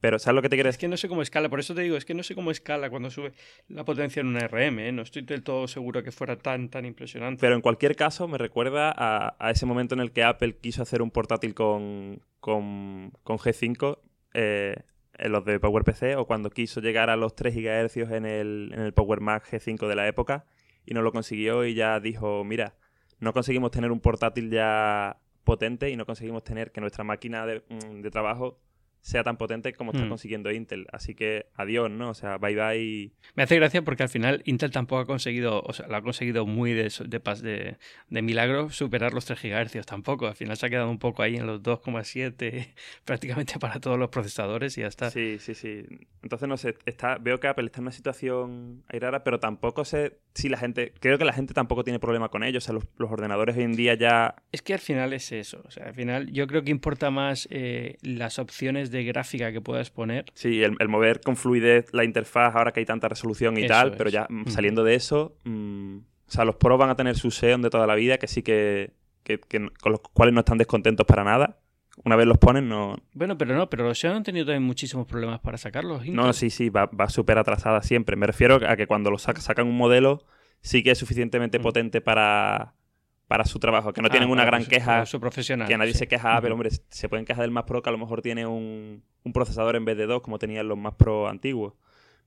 pero ¿sabes lo que te quiero decir? Es que no sé cómo escala, por eso te digo, es que no sé cómo escala cuando sube la potencia en una RM, ¿eh? no estoy del todo seguro que fuera tan, tan impresionante. Pero en cualquier caso me recuerda a, ese momento en el que Apple quiso hacer un portátil con, con, G5, eh, en los de PowerPC, o cuando quiso llegar a los 3 GHz en el, en el Power Mac G5 de la época, y no lo consiguió y ya dijo, mira, no conseguimos tener un portátil ya potente y no conseguimos tener que nuestra máquina de, mm, de trabajo sea tan potente como está mm. consiguiendo Intel. Así que adiós, ¿no? O sea, bye bye. Me hace gracia porque al final Intel tampoco ha conseguido, o sea, lo ha conseguido muy de, de, de, milagro superar los 3 GHz tampoco. Al final se ha quedado un poco ahí en los 2,7 prácticamente para todos los procesadores y ya está. Sí, sí, sí. Entonces, no sé, está, veo que Apple está en una situación ahí rara, pero tampoco sé si la gente, creo que la gente tampoco tiene problema con ellos. O sea, los, ordenadores hoy en día ya... Es que al final es eso. O sea, al final yo creo que importa más eh, las opciones de gráfica que puedas poner. Sí, el, mover con fluidez la interfaz ahora que hay tanta resolución y tal, pero ya mm, saliendo de eso, mm, o sea, los pros van a tener su Xeon de toda la vida, que sí que, con los cuales no están descontentos para nada. Una vez los ponen, no. Bueno, pero no, pero los Xeon han tenido también muchísimos problemas para sacarlos. No, sí, sí, va, va súper atrasada siempre. Me refiero a que cuando los sacan un modelo, sí que es suficientemente mm. potente para, para su trabajo, que no tienen ah, una gran queja. Su profesional. Que nadie se queja, pero hombre, se pueden quejar del Mac Pro que a lo mejor tiene un, procesador en vez de dos, como tenían los Mac Pro antiguos.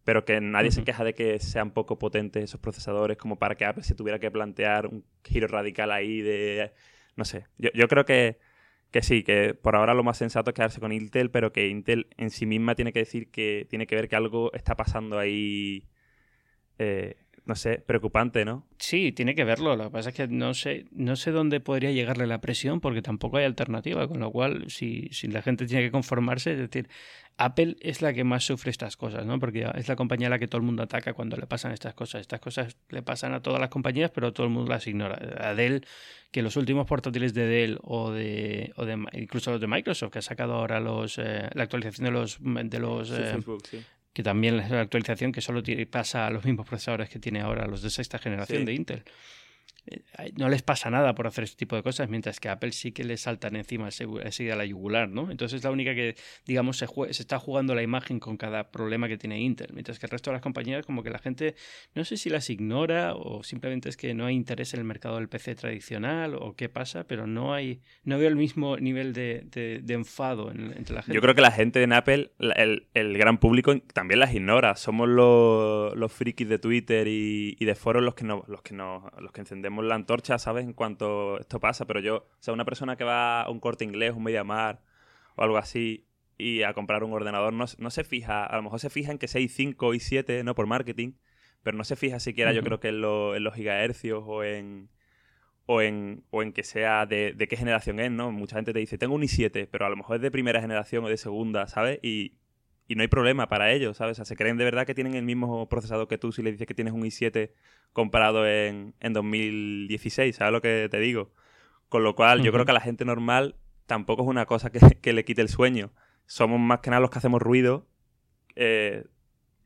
Pero que nadie se queja de que sean poco potentes esos procesadores, como para que Apple se tuviera que plantear un giro radical ahí de. No sé. Yo, creo que, que sí, que por ahora lo más sensato es quedarse con Intel, pero que Intel en sí misma tiene que decir que tiene que ver que algo está pasando ahí. Eh, no sé, preocupante, ¿no? Sí, tiene que verlo. Lo que pasa es que no sé, no sé dónde podría llegarle la presión porque tampoco hay alternativa. Con lo cual, si, si la gente tiene que conformarse, es decir, Apple es la que más sufre estas cosas, ¿no? Porque es la compañía a la que todo el mundo ataca cuando le pasan estas cosas. Estas cosas le pasan a todas las compañías, pero todo el mundo las ignora. A Dell, que los últimos portátiles de Dell o de, o de incluso los de Microsoft, que ha sacado ahora los, eh, la actualización de los, de los eh, Facebook, sí que también es la actualización que solo pasa a los mismos procesadores que tiene ahora los de sexta generación de Intel. No les pasa nada por hacer este tipo de cosas, mientras que a Apple sí que le saltan encima ese a la yugular, ¿no? Entonces es la única que, digamos, se, se, está jugando la imagen con cada problema que tiene Intel, mientras que el resto de las compañías como que la gente no sé si las ignora o simplemente es que no hay interés en el mercado del PC tradicional o qué pasa, pero no hay, no veo el mismo nivel de, de, enfado entre la gente. Yo creo que la gente en Apple, el, el gran público también las ignora, somos los, los frikis de Twitter y, y de foros los que, no, los, que no, los que encendemos la antorcha, ¿sabes? En cuanto esto pasa, pero yo, o sea, una persona que va a un corte inglés, un Mediamar o algo así y a comprar un ordenador, no, no se fija, a lo mejor se fija en que 6, 5 y 7, ¿no? Por marketing, pero no se fija siquiera, yo creo que en, en, los gigahercios o en, o en, o en que sea de, de, qué generación es, ¿no? Mucha gente te dice, tengo un i7, pero a lo mejor es de primera generación o de segunda, ¿sabes? Y, y no hay problema para ellos, ¿sabes? O sea, se creen de verdad que tienen el mismo procesador que tú si le dices que tienes un i7 comparado en, en 2016, ¿sabes lo que te digo? Con lo cual, yo creo que a la gente normal tampoco es una cosa que, le quite el sueño. Somos más que nada los que hacemos ruido, eh,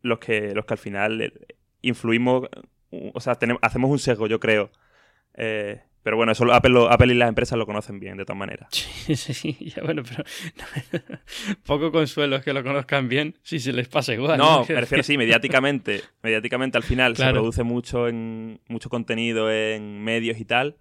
los, que, los que al final eh, influimos, o sea, tenemos, hacemos un sesgo, yo creo. Eh, pero bueno, eso Apple, Apple, y las empresas lo conocen bien, de todas maneras. Sí, sí, ya bueno, pero poco consuelo es que lo conozcan bien si se les pasa igual. No, me refiero sí, mediáticamente. mediáticamente al final se produce mucho, en, mucho contenido en medios y tal,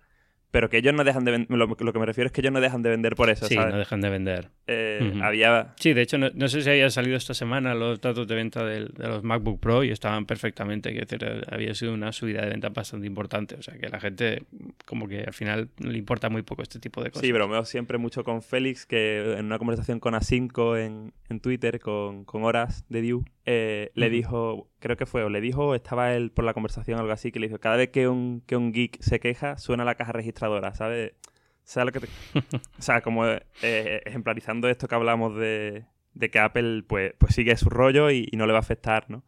pero que ellos no dejan de vender, lo, que me refiero es que ellos no dejan de vender por eso, sí, no dejan de vender. Eh, había... Sí, de hecho, no, sé si había salido esta semana los datos de venta de, los MacBook Pro y estaban perfectamente, que decir, había sido una subida de venta bastante importante, o sea que la gente como que al final le importa muy poco este tipo de cosas. Sí, bromeo siempre mucho con Félix, que en una conversación con A5 en, en Twitter, con, con horas de Dew, eh, le dijo, creo que fue, o le dijo, estaba él por la conversación algo así, que le dijo, cada vez que un, que un geek se queja, suena la caja registradora, ¿sabes? ¿Sabes lo que o sea, como eh, ejemplarizando esto que hablamos de, de, que Apple pues, pues sigue su rollo y, no le va a afectar, ¿no?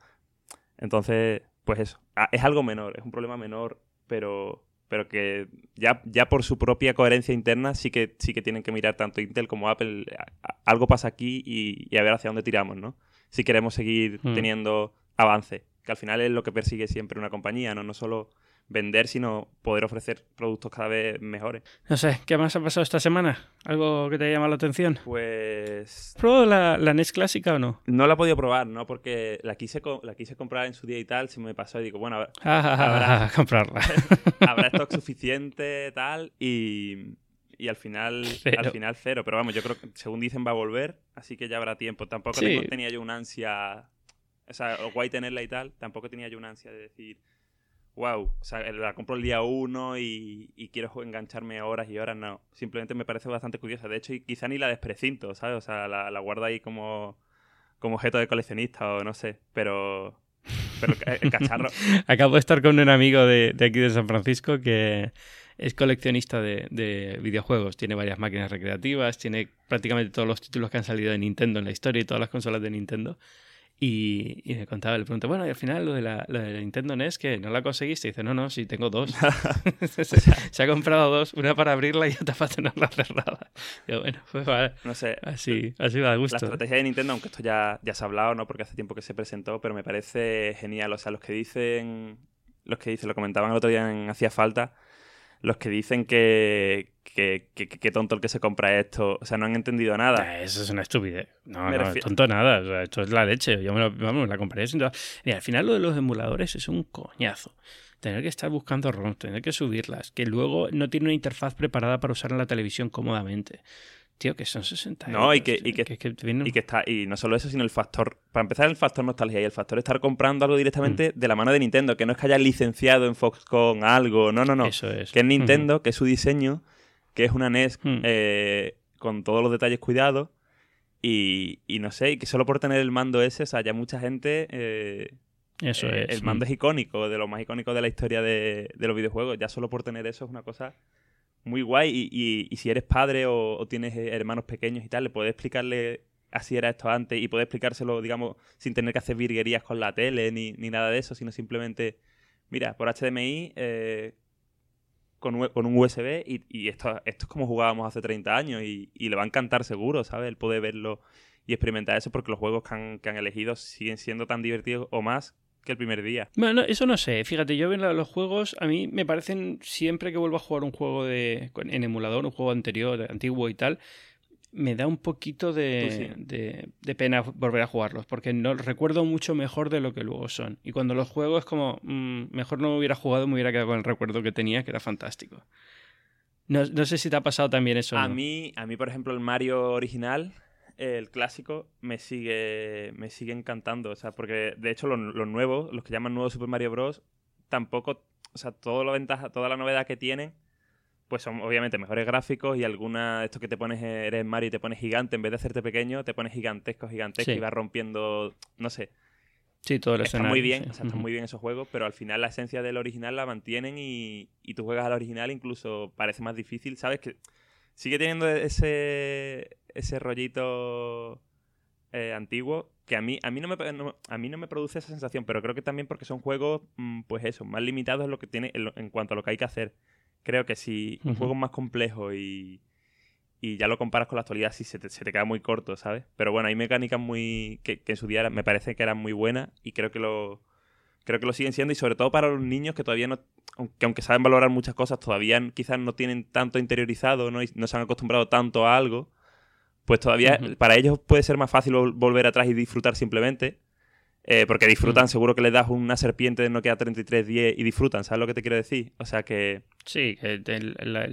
Entonces, pues eso, es algo menor, es un problema menor, pero pero que ya, ya por su propia coherencia interna sí que, sí que tienen que mirar tanto Intel como Apple. Algo pasa aquí y, a ver hacia dónde tiramos, ¿no? Si queremos seguir hmm. teniendo avance, que al final es lo que persigue siempre una compañía, ¿no? No solo vender, sino poder ofrecer productos cada vez mejores. No sé, ¿qué más ha pasado esta semana? ¿Algo que te haya llamado la atención? Pues... ¿Probó la, la NES clásica o no? No la he podido probar, ¿no? Porque la quise, la quise comprar en su día y tal, se me pasó y digo, bueno, a habrá... comprarla. habrá stock suficiente, tal, y... Y al final, cero. al final cero. Pero vamos, yo creo que según dicen va a volver, así que ya habrá tiempo. Tampoco tenía yo una ansia, o sea, guay tenerla y tal, tampoco tenía yo una ansia de decir, wow, o sea, la compro el día uno y, quiero engancharme horas y horas, no. Simplemente me parece bastante curiosa. De hecho, y quizá ni la desprecinto, ¿sabes? O sea, la, la guardo ahí como, como objeto de coleccionista o no sé, pero... Pero el cacharro... Acabo de estar con un amigo de, de aquí de San Francisco que es coleccionista de, de, videojuegos. Tiene varias máquinas recreativas, tiene prácticamente todos los títulos que han salido de Nintendo en la historia y todas las consolas de Nintendo. Y, me contaba, le pregunté, bueno, y al final lo de, la, Nintendo NES, que no la conseguiste. Y dice, no, no, sí, tengo dos. se, ha comprado dos, una para abrirla y otra para tenerla cerrada. Y yo, bueno, pues vale. No sé. Así, así va a gusto. La estrategia de Nintendo, aunque esto ya, ya se ha hablado, ¿no? Porque hace tiempo que se presentó, pero me parece genial. O sea, los que dicen, los que dicen, lo comentaban el otro día en Hacía Falta, los que dicen que, que, tonto el que se compra esto, o sea, no han entendido nada. Eso es una estupidez. No, no, tonto nada. O sea, esto es la leche. Yo me, lo, vamos, la compré sin Mira, al final lo de los emuladores es un coñazo. Tener que estar buscando ROMs, tener que subirlas, que luego no tiene una interfaz preparada para usar en la televisión cómodamente. Tío, que son 60 No, y que, y que, y que está, y no solo eso, sino el factor, para empezar el factor nostalgia y el factor estar comprando algo directamente mm. de la mano de Nintendo, que no es que haya licenciado en Foxconn algo, no, no, no. Eso es. Que es Nintendo, que es su diseño, que es una NES mm. eh, con todos los detalles cuidados y, y, no sé, y que solo por tener el mando ese, o sea, ya mucha gente... Eh, eso eh, es. El mando es icónico, de lo más icónico de la historia de, de los videojuegos. Ya solo por tener eso es una cosa muy guay. Y, y, si eres padre o, tienes eh, hermanos pequeños y tal, le puedes explicarle así era esto antes y puedes explicárselo, digamos, sin tener que hacer virguerías con la tele ni, ni nada de eso, sino simplemente, mira, por HDMI, eh, con, con, un USB y, y, esto, esto es como jugábamos hace 30 años y, y, le va a encantar seguro, ¿sabes? El poder verlo y experimentar eso porque los juegos que han, que han elegido siguen siendo tan divertidos o más que el primer día. Bueno, eso no sé. Fíjate, yo veo los juegos, a mí me parecen, siempre que vuelvo a jugar un juego de, en emulador, un juego anterior, antiguo y tal, me da un poquito de, de, pena volver a jugarlos, porque no recuerdo mucho mejor de lo que luego son. Y cuando los juego es como, mm, mejor no me hubiera jugado, me hubiera quedado con el recuerdo que tenía, que era fantástico. No, sé si te ha pasado también eso. A, mí, a mí, por ejemplo, el Mario original el clásico me sigue, me sigue encantando. O sea, porque de hecho los, nuevos, los que llaman nuevo Super Mario Bros., tampoco, o sea, toda la ventaja, toda la novedad que tienen, pues son obviamente mejores gráficos y alguna, esto que te pones, eres Mario y te pones gigante, en vez de hacerte pequeño, te pones gigantesco, gigantesco y vas rompiendo, no sé. Sí, todo el está muy bien, o sea, están muy bien esos juegos, pero al final la esencia del original la mantienen y, y tú juegas al original, incluso parece más difícil, ¿sabes? Que sigue teniendo ese, ese rollito eh, antiguo que a mí, a, mí no me, a mí no me produce esa sensación, pero creo que también porque son juegos, mm, pues eso, más limitados en, lo que tiene, en, cuanto a lo que hay que hacer. Creo que si un juego es más complejo y, y ya lo comparas con la actualidad, sí se te, se te queda muy corto, ¿sabes? Pero bueno, hay mecánicas muy que, que en su día me parece que eran muy buenas y creo que lo creo que lo siguen siendo y sobre todo para los niños que todavía no, aunque, aunque saben valorar muchas cosas, todavía quizás no tienen tanto interiorizado, ¿no? Y no se han acostumbrado tanto a algo, pues todavía para ellos puede ser más fácil volver atrás y disfrutar simplemente. Eh, porque disfrutan, seguro que les das una serpiente de Nokia 3310 y disfrutan, ¿sabes lo que te quiero decir? O sea que... Sí,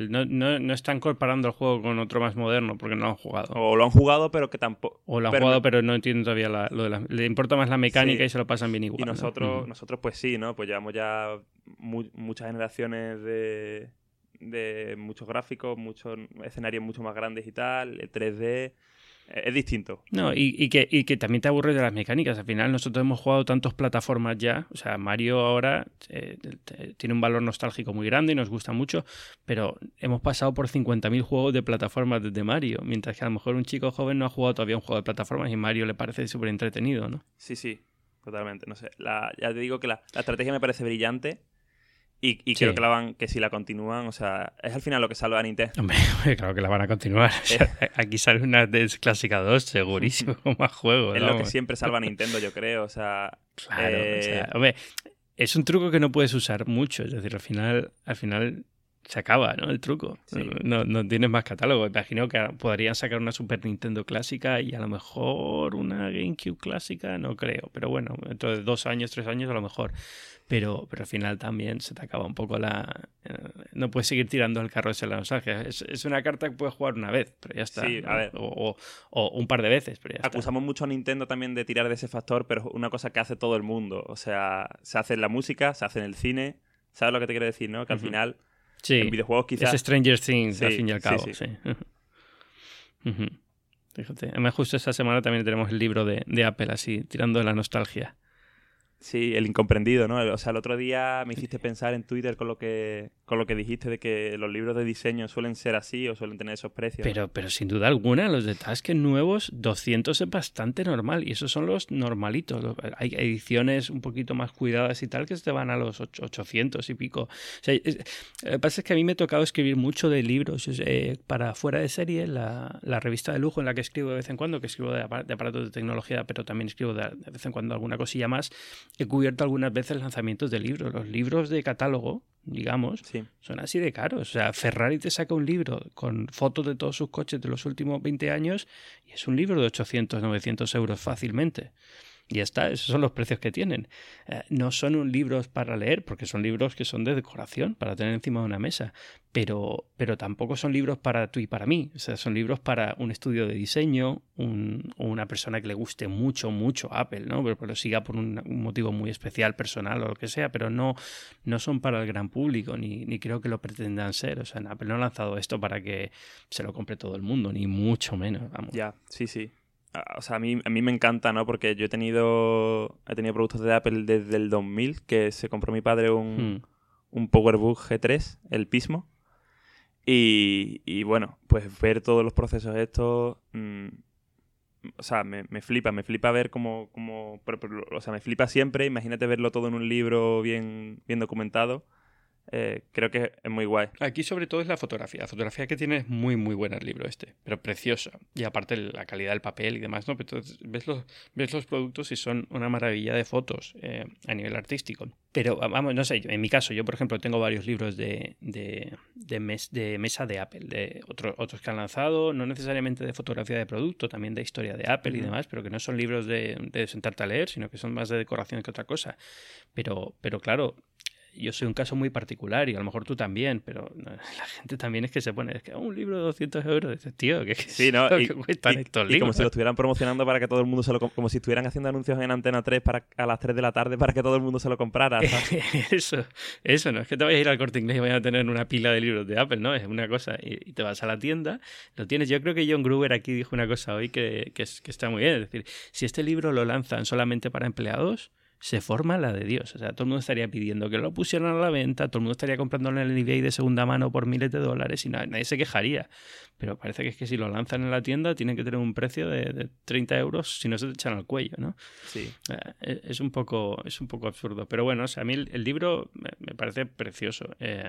no, no, están comparando el juego con otro más moderno porque no lo han jugado. O lo han jugado pero que tampoco... O lo han jugado pero no entienden todavía lo de la... Le importa más la mecánica y se lo pasan bien igual. Y nosotros, nosotros pues sí, ¿no? Pues llevamos ya muchas generaciones de, de muchos gráficos, muchos escenarios mucho más grandes y tal, el 3D es distinto. No, y, que, y, que, también te aburre de las mecánicas. Al final nosotros hemos jugado tantas plataformas ya. O sea, Mario ahora eh, tiene un valor nostálgico muy grande y nos gusta mucho, pero hemos pasado por 50.000 juegos de plataformas desde Mario, mientras que a lo mejor un chico joven no ha jugado todavía un juego de plataformas y Mario le parece súper entretenido, ¿no? Sí, sí. totalmente. No sé. La, ya te digo que la, la estrategia me parece brillante. Y, y creo que la van, que si la continúan, o sea, es al final lo que salva a Nintendo. Hombre, claro que la van a continuar. O sea, aquí sale una NES Clásica 2, segurísimo, más juego. Es lo que siempre salva a Nintendo, yo creo. O sea. Claro, eh, o sea, hombre, es un truco que no puedes usar mucho. Es decir, al final, al final se acaba, ¿no? El truco. Sí. No, no tienes más catálogo. Imagino que podrían sacar una Super Nintendo clásica y a lo mejor una GameCube clásica, no creo. Pero bueno, dentro de dos años, tres años a lo mejor. Pero, pero al final también se te acaba un poco la... eh, no puedes seguir tirando el carro ese la nostalgia. Es, es una carta que puedes jugar una vez, pero ya está. Sí, ver. O, o- o un par de veces, pero ya está. Acusamos mucho a Nintendo también de tirar de ese factor, pero es una cosa que hace todo el mundo. O sea, se hace en la música, se hace en el cine. ¿Sabes lo que te quiero decir, no? Que al final, Sí. en videojuegos quizás... Es Stranger Things, al Sí, fin y al cabo, sí. sí. Fíjate. Además, justo esta semana también tenemos el libro de, de Apple, así, tirando de la nostalgia. Sí, el incomprendido, ¿no? O sea, el otro día me hiciste pensar en Twitter con lo que con lo que dijiste de que los libros de diseño suelen ser así o suelen tener esos precios. Pero, pero sin duda alguna, los de Task nuevos, 200 es bastante normal. Y esos son los normalitos. Hay ediciones un poquito más cuidadas y tal que se te van a los ocho- 800 y pico. O sea, es- lo que pasa es que a mí me ha tocado escribir mucho de libros. Eh, para fuera de serie, la, la revista de lujo en la que escribo de vez en cuando, que escribo de aparatos de tecnología, pero también escribo de, de vez en cuando alguna cosilla más, he cubierto algunas veces lanzamientos de libros. Los libros de catálogo, digamos, Sí. son así de caros. O sea, Ferrari te saca un libro con fotos de todos sus coches de los últimos 20 años y es un libro de 800, 900 euros fácilmente. Y ya está, esos son los precios que tienen. Eh, no son libros para leer, porque son libros que son de decoración, para tener encima de una mesa, pero, pero tampoco son libros para tú y para mí. O sea, son libros para un estudio de diseño, o una persona que le guste mucho, mucho Apple, ¿no? Pero, pero siga por un, motivo muy especial, personal o lo que sea, pero no, no son para el gran público, ni, ni creo que lo pretendan ser. O sea, Apple no ha lanzado esto para que se lo compre todo el mundo, ni mucho menos. Ya, sí, sí. O sea, a mí, a mí me encanta, ¿no? Porque yo he tenido, he tenido productos de Apple desde el 2000, que se compró mi padre un, Mm. un PowerBook G3, el Pismo. Y, y bueno, pues ver todos los procesos estos... mm, o sea, me, me flipa, me flipa ver cómo, cómo... O sea, me flipa siempre. Imagínate verlo todo en un libro bien, bien documentado. Eh, creo que es muy guay. Aquí sobre todo es la fotografía. La fotografía que tiene es muy, muy buena el libro este, pero preciosa. Y aparte la calidad del papel y demás, ¿no? Entonces ves los, ves los productos y son una maravilla de fotos eh, a nivel artístico. Pero vamos, no sé, en mi caso, yo por ejemplo tengo varios libros de, de, de, mes- de mesa de Apple, de otro- otros que han lanzado, no necesariamente de fotografía de producto, también de historia de Apple y Ujú. demás, pero que no son libros de, de sentarte a leer, sino que son más de decoración que otra cosa. Pero, pero claro, yo soy un caso muy particular y a lo mejor tú también, pero la gente también es que se pone, es que "Oh, un libro de 200 euros, dices, tío, que, Sí, ¿no? que Y, cuestan y- estos y como si lo estuvieran promocionando para que todo el mundo se lo... com- Como si estuvieran haciendo anuncios en Antena 3 para, a las 3 de la tarde para que todo el mundo se lo comprara. ¿sabes? eso, eso, no es que te vayas a ir al corte inglés y vayas a tener una pila de libros de Apple, ¿no? Es una cosa, y, y te vas a la tienda, lo tienes. Yo creo que John Gruber aquí dijo una cosa hoy que, que, que está muy bien, es decir, si este libro lo lanzan solamente para empleados, se forma la de Dios. O sea, todo el mundo estaría pidiendo que lo pusieran a la venta, todo el mundo estaría comprándolo en el eBay de segunda mano por miles de dólares y na- nadie se quejaría. Pero parece que es que si lo lanzan en la tienda tienen que tener un precio de, de 30 euros si no se te echan al cuello, ¿no? Sí. Eh, Es un poco, es un poco absurdo. Pero bueno, o sea, a mí el, el libro me, parece precioso. Eh,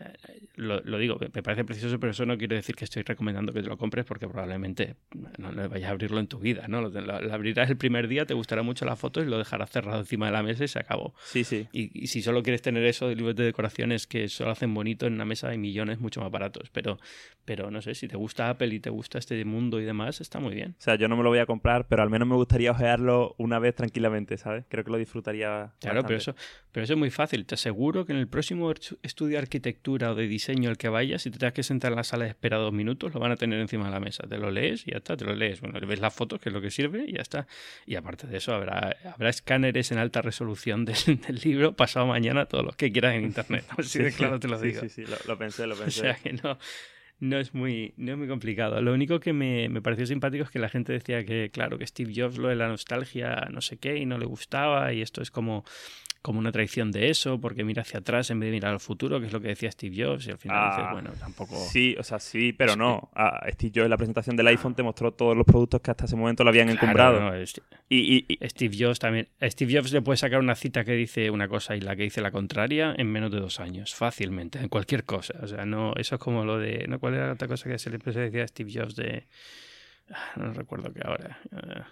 eh, lo, lo digo, me parece precioso, pero eso no quiere decir que estoy recomendando que te lo compres porque probablemente no, no vayas a abrirlo en tu vida, ¿no? Lo, lo- lo abrirás el primer día, te gustará mucho la foto y lo dejarás cerrado encima de la mesa y se acabó. Sí, sí. Y, y si solo quieres tener eso de libros de decoraciones que solo hacen bonito en una mesa hay millones mucho más baratos. Pero, pero no sé, si te gusta Apple y te gusta este mundo y demás, está muy bien. O sea, yo no me lo voy a comprar, pero al menos me gustaría ojearlo una vez tranquilamente, ¿sabes? Creo que lo disfrutaría. Claro, pero eso, pero eso es muy fácil. Te aseguro que en el próximo estu- estudio de arquitectura o de diseño al que vayas, si te tengas que sentar en la sala de espera dos minutos, lo van a tener encima de la mesa. Te lo lees y ya está, te lo lees. Bueno, le ves las fotos, que es lo que sirve, y ya está. Y aparte de eso, habrá, habrá escáneres en alta resolución del, del libro pasado mañana, todos los que quieras en internet. Así de Sí, claro te lo sí, digo. Sí, sí, lo, lo pensé, lo O pensé. sea que no, no es muy, no es muy complicado. Lo único que me, me, pareció simpático es que la gente decía que, claro, que Steve Jobs lo de la nostalgia, no sé qué, y no le gustaba, y esto es como como una traición de eso, porque mira hacia atrás en vez de mirar al futuro, que es lo que decía Steve Jobs, y al final dice, Ah, bueno, tampoco... Sí, o sea, sí, pero no. Ah, Steve Jobs en la presentación del iPhone te mostró todos los productos que hasta ese momento lo habían Claro, encumbrado. no, es- Y, y- y- Steve Jobs también. a Steve Jobs le puede sacar una cita que dice una cosa y la que dice la contraria en menos de dos años, fácilmente, en cualquier cosa. O sea, no, eso es como lo de. ¿no? ¿Cuál era la otra cosa que se decía a Steve Jobs de. Ah, No recuerdo que ahora. ah,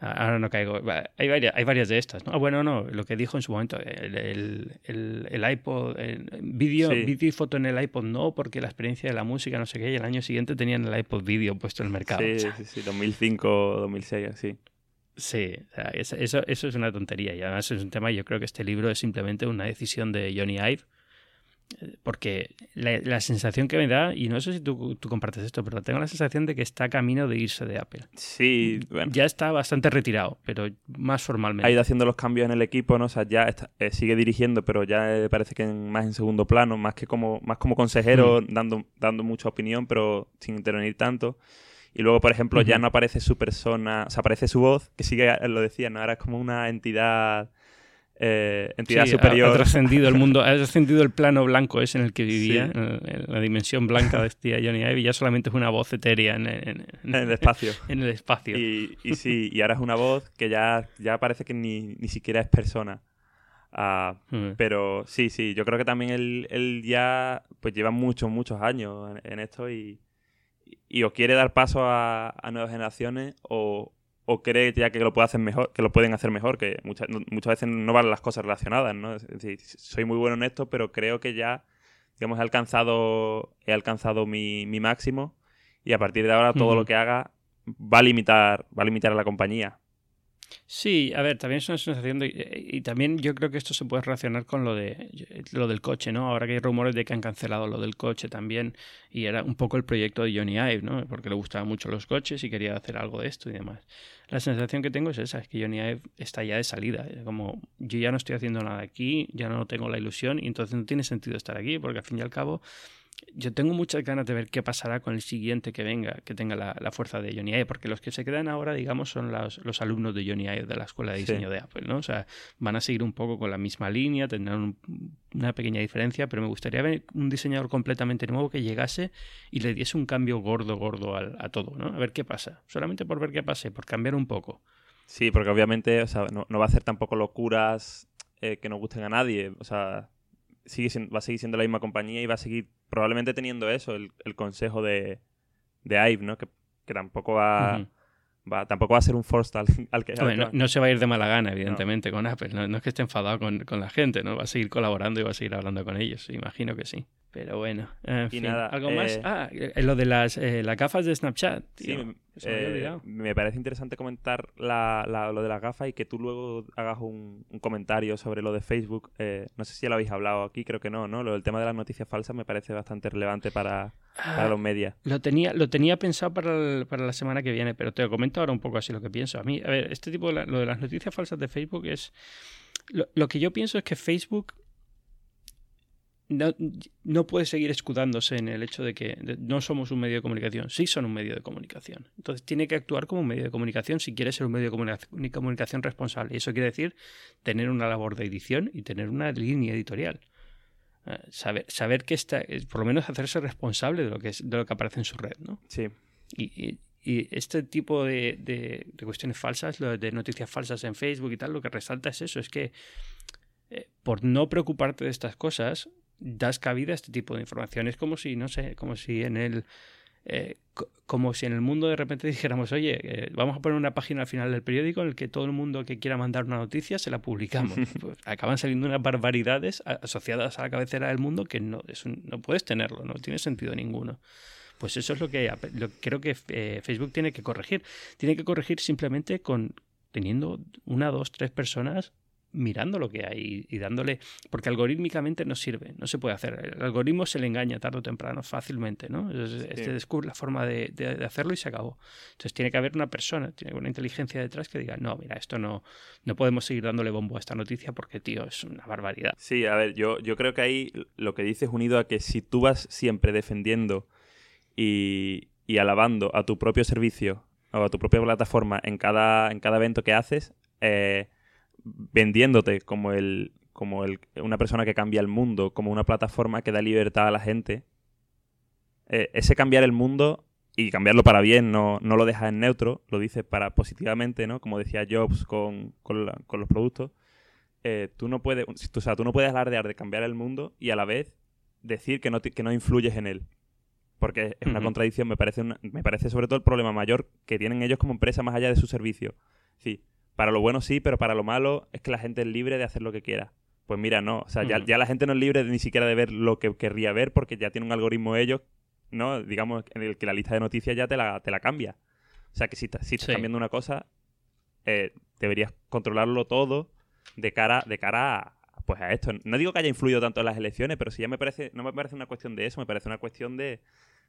Ahora no caigo. Hay varias, hay varias de estas, ¿no? Ah, bueno, no, lo que dijo en su momento, el, el, el- el iPod, vídeo, Sí. vídeo y foto en el iPod no, porque la experiencia de la música, no sé qué, y el año siguiente tenían el iPod vídeo puesto en el mercado. sí, O sea, sí, sí, 2005, 2006, así. Sí, o sea, es- eso, eso es una tontería y además es un tema, yo creo que este libro es simplemente una decisión de Johnny Ive, eh, porque la, la sensación que me da, y no sé si tú, tú compartes esto, pero tengo la sensación de que está a camino de irse de Apple. Sí, bueno. Ya está bastante retirado, pero más formalmente. ha ido haciendo los cambios en el equipo, ¿no? O sea, ya está- eh, sigue dirigiendo, pero ya eh, parece que en- más en segundo plano, más que como, más como consejero, dando, dando mucha opinión, pero sin intervenir tanto. Y luego, por ejemplo, ya no aparece su persona, o sea, aparece su voz, que sigue, lo decía, ¿no? Ahora es como una entidad, eh, entidad Sí, ha- superior. Ha, trascendido el mundo, ha trascendido el plano blanco ese en el que vivía, Sí. en, en la dimensión blanca de este Johnny Ive, y ya solamente es una voz etérea en, en- en- el espacio. en el espacio. Y, y sí, y ahora es una voz que ya, ya parece que ni, ni siquiera es persona. Ah, Mm. Pero sí, sí, yo creo que también él, él ya pues lleva muchos, muchos años en, esto y, y o quiere dar paso a, a nuevas generaciones o, o cree ya que lo puede hacer mejor, que lo pueden hacer mejor, que muchas, no- muchas veces no van las cosas relacionadas, ¿no? Es decir, soy muy bueno en esto, pero creo que ya, digamos, he alcanzado, he alcanzado mi, mi máximo y a partir de ahora todo lo que haga va a limitar, va a limitar a la compañía. Sí, a ver, también es una sensación de... Y también yo creo que esto se puede relacionar con lo de lo del coche, ¿no? Ahora que hay rumores de que han cancelado lo del coche también y era un poco el proyecto de Johnny Ive, ¿no? Porque le gustaban mucho los coches y quería hacer algo de esto y demás. La sensación que tengo es esa, es que Johnny Ive está ya de salida. Es Como yo ya no estoy haciendo nada aquí, ya no tengo la ilusión y entonces no tiene sentido estar aquí porque al fin y al cabo yo tengo muchas ganas de ver qué pasará con el siguiente que venga, que tenga la, la fuerza de Johnny Ive, porque los que se quedan ahora, digamos, son los, los alumnos de Johnny Ive de la escuela de Sí. diseño de Apple, ¿no? O sea, van a seguir un poco con la misma línea, tendrán un- una pequeña diferencia, pero me gustaría ver un diseñador completamente nuevo que llegase y le diese un cambio gordo, gordo al- a, todo, ¿no? A ver qué pasa. Solamente por ver qué pase, por cambiar un poco. Sí, porque obviamente o sea, no, no va a hacer tampoco locuras eh, que no gusten a nadie. O sea, sigue siendo- va a seguir siendo la misma compañía y va a seguir probablemente teniendo eso, el, el consejo de, de Ive, ¿no? Que, que tampoco va, va- tampoco va a ser un force al, al que... al Hombre, que no, va. no se va a ir de mala gana, evidentemente, con Apple. No, no es que esté enfadado con, con la gente, ¿no? Va a seguir colaborando y va a seguir hablando con ellos. Imagino que sí. Pero bueno, en Y fin. nada, ¿Algo más? eh, Ah, eh, lo de las, eh, las gafas de Snapchat. Sí, tío. me- eh, parece interesante comentar la- la- lo de las gafas y que tú luego hagas un, un comentario sobre lo de Facebook. No sé si ya lo habéis hablado aquí, creo que no, ¿no? Lo del tema de las noticias falsas me parece bastante relevante para, para Ah, los medios. Lo tenía, lo tenía pensado para, el- para la semana que viene, pero te lo comento ahora un poco así lo que pienso. A mí, a ver, este tipo de la- lo de las noticias falsas de Facebook es. Lo, lo que yo pienso es que Facebook no, no puede seguir escudándose en el hecho de que no somos un medio de comunicación. Sí son un medio de comunicación. Entonces tiene que actuar como un medio de comunicación si quiere ser un medio de comunica- comunicación responsable. Y eso quiere decir tener una labor de edición y tener una línea editorial. Eh, Saber, saber que está, eh, por lo menos hacerse responsable de lo que, es, de lo que aparece en su red, ¿no? Sí, Y, y- y este tipo de, de- de cuestiones falsas, lo de noticias falsas en Facebook y tal, lo que resalta es eso, es que eh, por no preocuparte de estas cosas, das cabida a este tipo de información. Es como si, no sé, como si en el... eh, co- como si en el mundo de repente dijéramos, oye, eh, vamos a poner una página al final del periódico en el que todo el mundo que quiera mandar una noticia se la publicamos. Pues acaban saliendo unas barbaridades asociadas a la cabecera del mundo que no, no puedes tenerlo, no tiene sentido ninguno. Pues eso es lo que lo creo que eh, Facebook tiene que corregir. Tiene que corregir simplemente con teniendo una, dos, tres personas mirando lo que hay y dándole, porque algorítmicamente no sirve, no se puede hacer. El algoritmo se le engaña tarde o temprano, fácilmente, ¿no? Es- Este descubre la forma de, de- de hacerlo y se acabó. Entonces tiene que haber una persona, tiene que haber una inteligencia detrás que diga, no, mira, esto no, no podemos seguir dándole bombo a esta noticia porque, tío, es una barbaridad. Sí, a ver, yo, yo creo que ahí lo que dices unido a que si tú vas siempre defendiendo y, y alabando a tu propio servicio o a tu propia plataforma en cada, en cada evento que haces, eh, vendiéndote como el como el, una persona que cambia el mundo, como una plataforma que da libertad a la gente, eh, ese cambiar el mundo y cambiarlo para bien, no, no lo dejas en neutro, lo dices para positivamente, ¿no? Como decía Jobs con, con, los productos, eh, tú no puedes, o sea, tú no puedes alardear de cambiar el mundo y a la vez decir que no, que no influyes en él. Porque es una contradicción, me parece, me parece sobre todo el problema mayor que tienen ellos como empresa más allá de su servicio. Sí, para lo bueno sí, pero para lo malo es que la gente es libre de hacer lo que quiera. Pues mira, no. O sea, ya, ya, la gente no es libre ni siquiera de ver lo que querría ver porque ya tiene un algoritmo ellos, ¿no? Digamos, en el que la lista de noticias ya te la, te la cambia. O sea, que si, si estás cambiando una cosa, eh, deberías controlarlo todo de cara, de cara a, pues a esto. No digo que haya influido tanto en las elecciones, pero sí ya me parece, no me parece una cuestión de eso, me parece una cuestión de,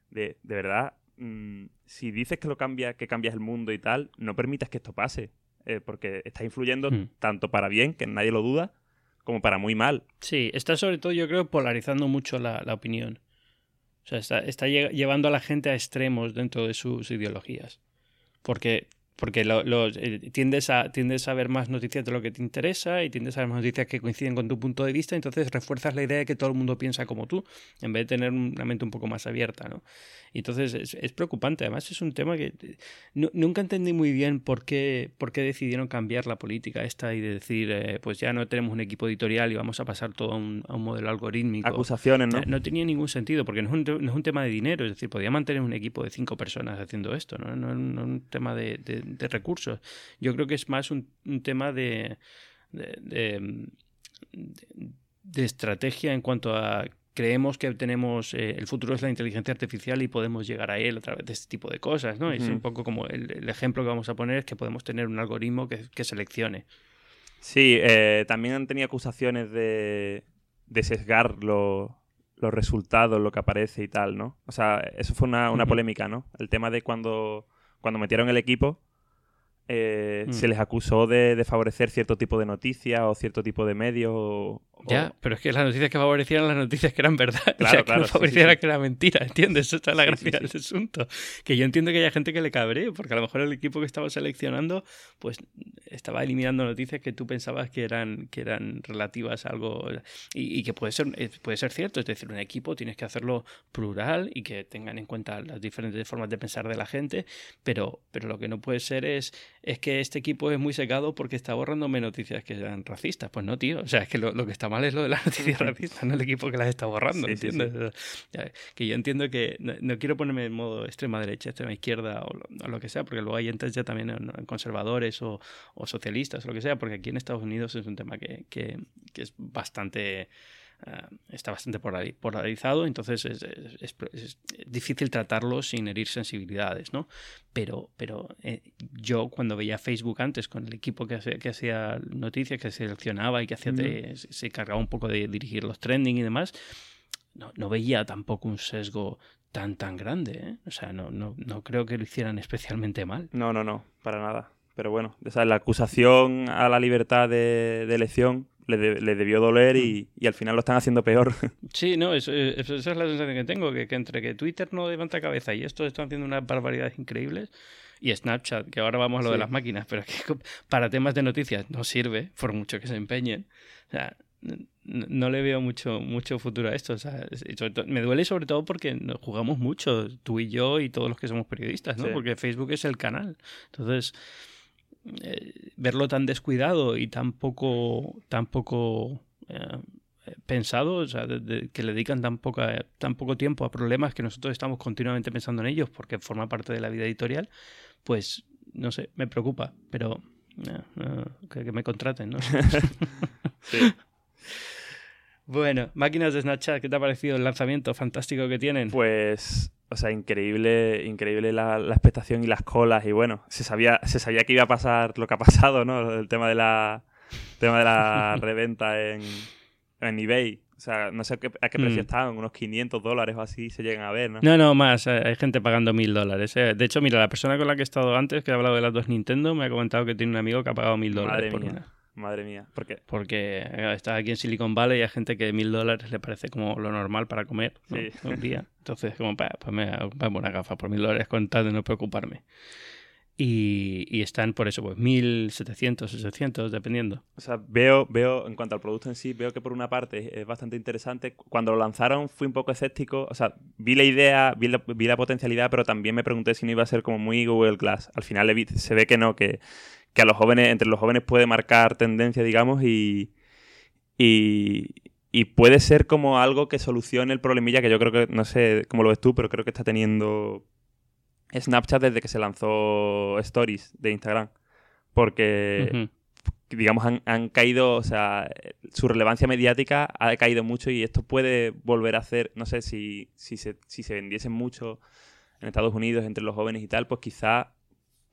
de, de verdad, mm, si dices que lo cambia, que cambias el mundo y tal, no permitas que esto pase. Eh, porque está influyendo hmm. tanto para bien, que nadie lo duda, como para muy mal. Sí, está sobre todo, yo creo, polarizando mucho la, opinión. O sea, está, está, llevando a la gente a extremos dentro de sus ideologías. Porque porque eh, tiendes, a, tiendes a ver más noticias de lo que te interesa y tiendes a ver más noticias que coinciden con tu punto de vista, entonces refuerzas la idea de que todo el mundo piensa como tú, en vez de tener una mente un poco más abierta, ¿no? Entonces es, preocupante, además es un tema que nunca entendí muy bien por qué, por qué decidieron cambiar la política esta y de decir, eh, pues ya no tenemos un equipo editorial y vamos a pasar todo a un, modelo algorítmico. Acusaciones, ¿no? No tenía ningún sentido, porque no es, un, no es un tema de dinero, es decir, podía mantener un equipo de cinco personas haciendo esto, ¿no? No, es un tema de de recursos. Yo creo que es más un, tema de, de, estrategia en cuanto a creemos que tenemos eh, el futuro es la inteligencia artificial y podemos llegar a él a través de este tipo de cosas, ¿no? Es un poco como el, ejemplo que vamos a poner es que podemos tener un algoritmo que, seleccione. Sí, eh, también han tenido acusaciones de, de sesgar los resultados, lo que aparece y tal, ¿no? O sea, eso fue una, una polémica, ¿no? El tema de cuando, cuando metieron el equipo, eh, se mm. les acusó de, favorecer cierto tipo de noticias o cierto tipo de medios. ya, pero es que las noticias que favorecían las noticias que eran verdad. Claro, que no favorecieran que era mentira, ¿entiendes? Eso es la gracia del asunto. Que yo entiendo que haya gente que le cabre, porque a lo mejor el equipo que estaba seleccionando, pues estaba eliminando noticias que tú pensabas que eran, que eran relativas a algo. Y, que puede ser, puede ser cierto. Es decir, un equipo tienes que hacerlo plural y que tengan en cuenta las diferentes formas de pensar de la gente, pero, pero lo que no puede ser es es que este equipo es muy secado porque está borrándome noticias que sean racistas. Pues no, tío. O sea, es que lo, que está mal es lo de las noticias racistas, no el equipo que las está borrando, ¿entiendes? Que yo entiendo que no, quiero ponerme en modo extrema derecha, extrema izquierda o lo, que sea, porque luego hay entonces ya también conservadores o, socialistas o lo que sea, porque aquí en Estados Unidos es un tema que, que es bastante eh, está bastante polarizado, entonces es, difícil tratarlo sin herir sensibilidades, ¿no? Pero, pero eh, yo cuando veía Facebook antes con el equipo que, hacía, que hacía noticias, que seleccionaba y que hacía se cargaba un poco de dirigir los trending y demás, no, no veía tampoco un sesgo tan tan grande, ¿eh? O sea, no, no, no creo que lo hicieran especialmente mal. No, no, no, para nada. Pero bueno, esa la acusación a la libertad de elección le, debió doler mm. y, al final lo están haciendo peor. Sí, no, esa es la sensación que tengo, que, entre que Twitter no levanta cabeza y esto están haciendo unas barbaridades increíbles, y Snapchat, que ahora vamos a lo de las máquinas, pero que para temas de noticias no sirve, por mucho que se empeñen. O sea, no, le veo mucho, mucho futuro a esto. O sea, me duele sobre todo porque jugamos mucho, tú y yo y todos los que somos periodistas, ¿no? Porque Facebook es el canal. Entonces, eh, verlo tan descuidado y tan poco, tan poco eh, pensado, o sea, que le dedican tan, poca, tan poco tiempo a problemas que nosotros estamos continuamente pensando en ellos porque forma parte de la vida editorial, pues no sé, me preocupa, pero eh, que, me contraten, ¿no? Bueno, máquinas de Snapchat, ¿qué te ha parecido el lanzamiento fantástico que tienen? Pues o sea, increíble, increíble la, la, expectación y las colas. Y bueno, se sabía, se sabía que iba a pasar lo que ha pasado, ¿no? El tema de la, tema de la reventa en, en eBay. O sea, no sé a qué, precio mm. estaban, unos 500 dólares o así se llegan a ver, ¿no? No, no, más. Eh, hay gente pagando 1000 dólares. Eh. De hecho, mira, la persona con la que he estado antes, que ha hablado de las dos Nintendo, me ha comentado que tiene un amigo que ha pagado 1000 dólares por una. Madre mía. ¿Por qué? Porque estás aquí en Silicon Valley y hay gente que mil dólares le parece como lo normal para comer ¿no? Sí. un día. Entonces, como, "Pa, pues me a comprar una gafa por mil dólares con tal de no preocuparme. Y, y están por eso, pues mil, setecientos, ochocientos, dependiendo. O sea, veo, veo, en cuanto al producto en sí, veo que por una parte es bastante interesante. Cuando lo lanzaron fui un poco escéptico. O sea, vi la idea, vi la, vi la potencialidad, pero también me pregunté si no iba a ser como muy Google Glass. Al final se ve que no, que, que a los jóvenes, entre los jóvenes puede marcar tendencia, digamos, y, y, y puede ser como algo que solucione el problemilla que yo creo que, no sé cómo lo ves tú, pero creo que está teniendo Snapchat desde que se lanzó Stories de Instagram. Porque digamos, han, han caído, o sea, su relevancia mediática ha caído mucho y esto puede volver a hacer, no sé, si, si, se, si se vendiesen mucho en Estados Unidos entre los jóvenes y tal, pues quizá,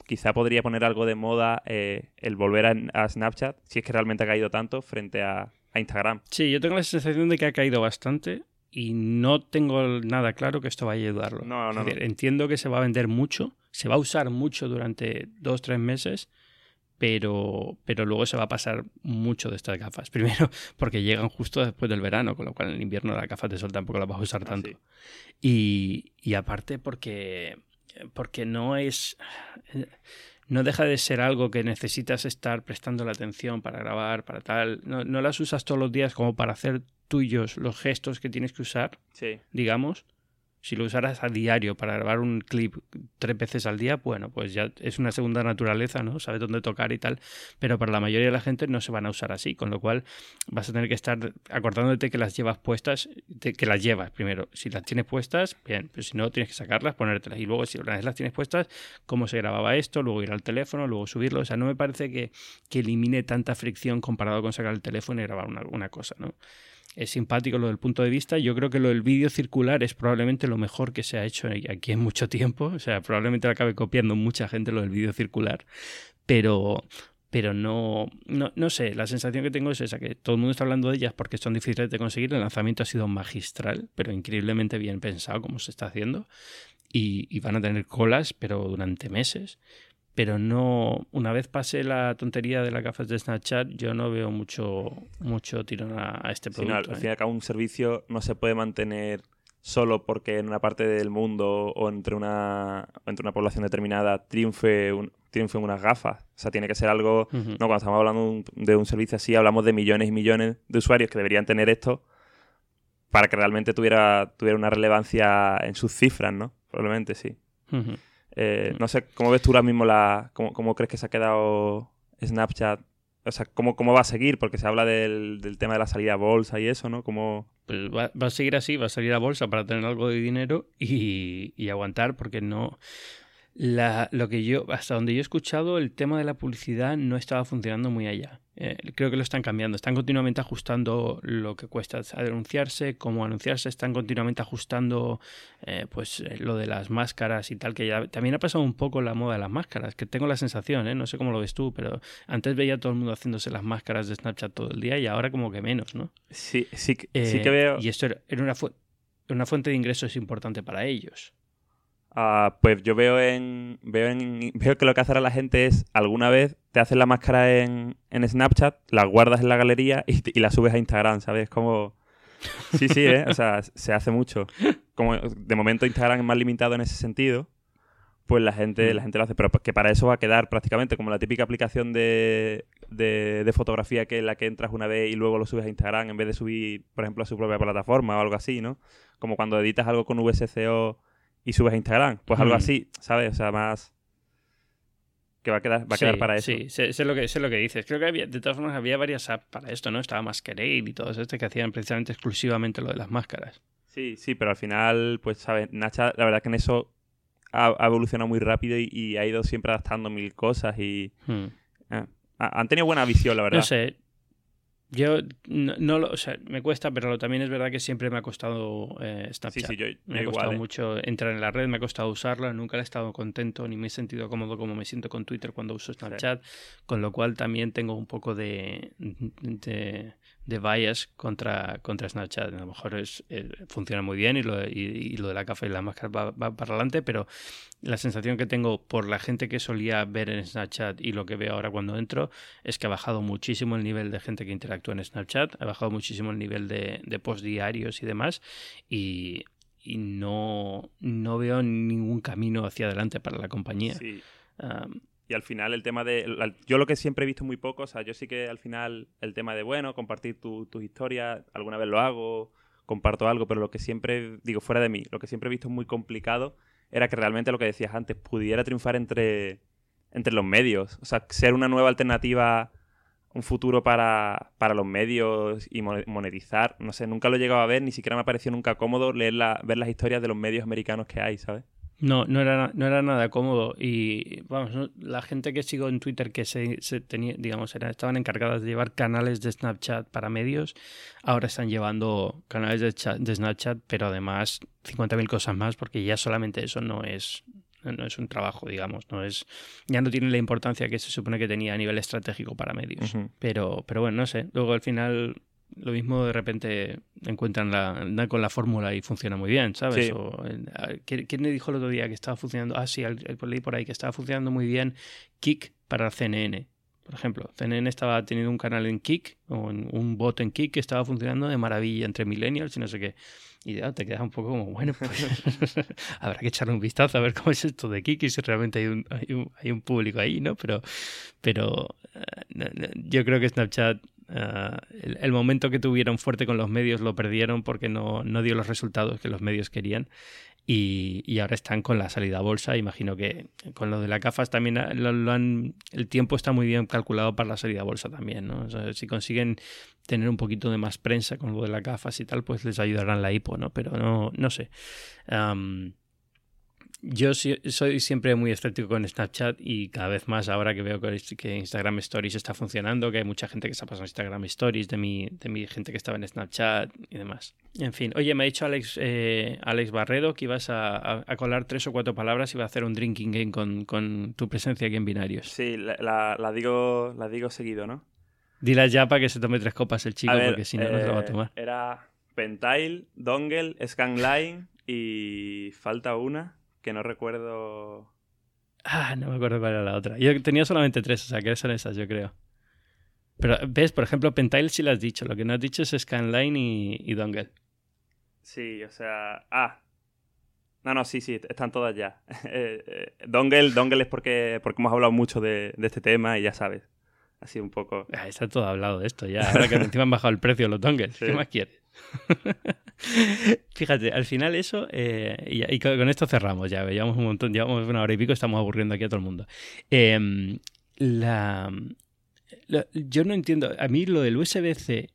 quizá podría poner algo de moda eh, el volver a, a Snapchat, si es que realmente ha caído tanto, frente a, a Instagram. Sí, yo tengo la sensación de que ha caído bastante y no tengo nada claro que esto vaya a ayudarlo. No, no, decir, no. Entiendo que se va a vender mucho, se va a usar mucho durante dos, tres meses, pero, pero luego se va a pasar mucho de estas gafas. Primero, porque llegan justo después del verano, con lo cual en invierno las gafas de sol tampoco las vas a usar Ah, tanto. sí. Y, y aparte porque, porque no es... No deja de ser algo que necesitas estar prestando la atención para grabar, para tal. No, no las usas todos los días como para hacer tuyos los gestos que tienes que usar, Sí, digamos. Si lo usaras a diario para grabar un clip tres veces al día, bueno, pues ya es una segunda naturaleza, ¿no? Sabes dónde tocar y tal. Pero para la mayoría de la gente no se van a usar así, con lo cual vas a tener que estar acordándote que las llevas puestas, que las llevas primero. Si las tienes puestas, bien, pero si no, tienes que sacarlas, ponértelas. Y luego, si una vez las tienes puestas, cómo se grababa esto, luego ir al teléfono, luego subirlo. O sea, no me parece que, que elimine tanta fricción comparado con sacar el teléfono y grabar una, una cosa, ¿no? Es simpático lo del punto de vista. Yo creo que lo del vídeo circular es probablemente lo mejor que se ha hecho aquí en mucho tiempo. O sea, probablemente acabe copiando mucha gente lo del vídeo circular. Pero, pero no, no, no sé, la sensación que tengo es esa, que todo el mundo está hablando de ellas porque son difíciles de conseguir. El lanzamiento ha sido magistral, pero increíblemente bien pensado como se está haciendo. Y van a tener colas, pero durante meses pero no una vez pase la tontería de las gafas de Snapchat yo no veo mucho mucho tirón a, a este Sí, no, al producto ¿eh? fin y al cabo un servicio no se puede mantener solo porque en una parte del mundo o entre una, entre una población determinada triunfe, un, triunfen unas gafas. O sea, tiene que ser algo... No, cuando estamos hablando de un, de un servicio así, hablamos de millones y millones de usuarios que deberían tener esto para que realmente tuviera, tuviera una relevancia en sus cifras, ¿no? Probablemente sí. Eh, no sé, ¿cómo ves tú ahora mismo la... Cómo, cómo crees que se ha quedado Snapchat? O sea, ¿cómo, cómo va a seguir? Porque se habla del, del tema de la salida a bolsa y eso, ¿no? ¿Cómo... Pues va, va a seguir así, va a salir a bolsa para tener algo de dinero y, y aguantar, porque no. La, lo que yo, hasta donde yo he escuchado, el tema de la publicidad no estaba funcionando muy allá. Eh, creo que lo están cambiando. Están continuamente ajustando lo que cuesta anunciarse, cómo anunciarse. Están continuamente ajustando eh, pues eh, lo de las máscaras y tal, que ya también ha pasado un poco la moda de las máscaras, que tengo la sensación, ¿eh? no sé cómo lo ves tú, pero antes veía a todo el mundo haciéndose las máscaras de Snapchat todo el día y ahora como que menos, ¿no? Sí, sí, que- sí que veo... Y esto era era una, fu- una fuente de ingresos importante para ellos. Ah, pues yo veo en, veo en veo que lo que hace ahora la gente es alguna vez te haces la máscara en, en Snapchat, la guardas en la galería y, la subes a Instagram, ¿sabes? Como sí, sí, ¿eh? o sea, se hace mucho. Como de momento Instagram es más limitado en ese sentido, pues la gente la Mm. gente lo hace, pero que para eso va a quedar prácticamente como la típica aplicación de, de, de fotografía que en la que entras una vez y luego lo subes a Instagram en vez de subir, por ejemplo, a su propia plataforma o algo así, ¿no? Como cuando editas algo con VSCO y subes a Instagram. Pues algo Mm. así, ¿sabes? O sea, más. Que va a quedar, va a quedar para eso. Sí, sé, sé lo que, sé lo que dices. Creo que había, de todas formas había varias apps para esto, ¿no? Estaba Masquerade y todos estos que hacían precisamente exclusivamente lo de las máscaras. Sí, sí, pero al final, pues, ¿sabes? Nacha, la verdad que en eso ha, ha evolucionado muy rápido y, y ha ido siempre adaptando mil cosas y. Hmm. ha- han tenido buena visión, la verdad. No sé. Yo no, no lo, o sea, me cuesta, pero también es verdad que siempre me ha costado eh, sí, Snapchat. sí, yo, yo Me ha igual. costado ¿eh? mucho entrar en la red, me ha costado usarla, nunca he estado contento ni me he sentido cómodo como me siento con Twitter cuando uso Snapchat, con lo cual también tengo un poco de, de, de bias contra, contra Snapchat. A lo mejor es, eh, funciona muy bien y lo, y, lo de la café y la máscara va, para adelante, pero la sensación que tengo por la gente que solía ver en Snapchat y lo que veo ahora cuando entro es que ha bajado muchísimo el nivel de gente que interactúa en Snapchat, ha bajado muchísimo el nivel de, de post diarios y demás, y, no, no veo ningún camino hacia adelante para la compañía. Sí. Y al final el tema de... Yo lo que siempre he visto muy poco, o sea, yo sí que al final el tema de, bueno, compartir tus historias, alguna vez lo hago, comparto algo, pero lo que siempre, digo, fuera de mí, lo que siempre he visto muy complicado era que realmente lo que decías antes, pudiera triunfar entre, entre los medios. O sea, ser una nueva alternativa, un futuro para, para los medios y monetizar. No sé, nunca lo he llegado a ver, ni siquiera me ha parecido nunca cómodo leer ver las historias de los medios americanos que hay, ¿sabes? No, no era, no era nada cómodo. Y vamos, la gente que sigo en Twitter que se, tenía, digamos, era, estaban encargadas de llevar canales de Snapchat para medios, ahora están llevando canales de, de Snapchat, pero además 50.000 cosas más, porque ya solamente eso no es, no es un trabajo, digamos, no es ya no tiene la importancia que se supone que tenía a nivel estratégico para medios. Pero pero bueno, no sé, luego al final lo mismo de repente encuentran la, con la fórmula y funciona muy bien, ¿sabes? O, ¿quién, me dijo el otro día que estaba funcionando? Ah, sí, leí por ahí que estaba funcionando muy bien Kik para CNN. Por ejemplo, CNN estaba teniendo un canal en Kik, o un bot en Kik que estaba funcionando de maravilla entre millennials y no sé qué. Y ya te quedas un poco como, bueno, pues habrá que echarle un vistazo a ver cómo es esto de Kik y si realmente hay un, hay un, hay un público ahí, ¿no? Pero, pero eh, yo creo que Snapchat Ah, el, momento que tuvieron fuerte con los medios lo perdieron porque no, no dio los resultados que los medios querían. Y, y, ahora están con la salida bolsa. Imagino que con lo de la CAFAS también lo, han, el tiempo está muy bien calculado para la salida bolsa también. ¿no? si consiguen tener un poquito de más prensa con lo de la CAFAS y tal, pues les ayudarán la IPO, ¿no? Pero no, no sé yo soy siempre muy escéptico con Snapchat y cada vez más ahora que veo que Instagram Stories está funcionando, que hay mucha gente que está pasando Instagram Stories de mi, de mi gente que estaba en Snapchat y demás. En fin, oye, me ha dicho Alex, eh, Alex Barredo que ibas a, colar tres o cuatro palabras y va a hacer un drinking game con, tu presencia aquí en Binarios. Sí, la, digo, la digo seguido, ¿no? Dile ya para que se tome tres copas el chico, porque si no, no se lo va a eh, tomar. Era Pentile, Dongle, Scanline y falta una que no recuerdo. Ah, no me acuerdo cuál era la otra. Yo tenía solamente tres, o sea, que son esas, yo creo. Pero, ¿ves? Por ejemplo, Pentile sí lo has dicho. Lo que no has dicho es Scanline y, y Dongle. Sí, o sea. Ah. No, no, sí, sí, están todas ya. Eh, eh, dongle, Dongle es porque, porque hemos hablado mucho de, este tema y ya sabes. Así un poco. Ah, está todo hablado de esto ya. Ahora que encima han bajado el precio los dongles. ¿Qué más quieres? Fíjate, al final eso, eh, y, con esto cerramos ya, llevamos un montón, llevamos una hora y pico, estamos aburriendo aquí a todo el mundo. Em, la, yo no entiendo, a mí lo del USB-C,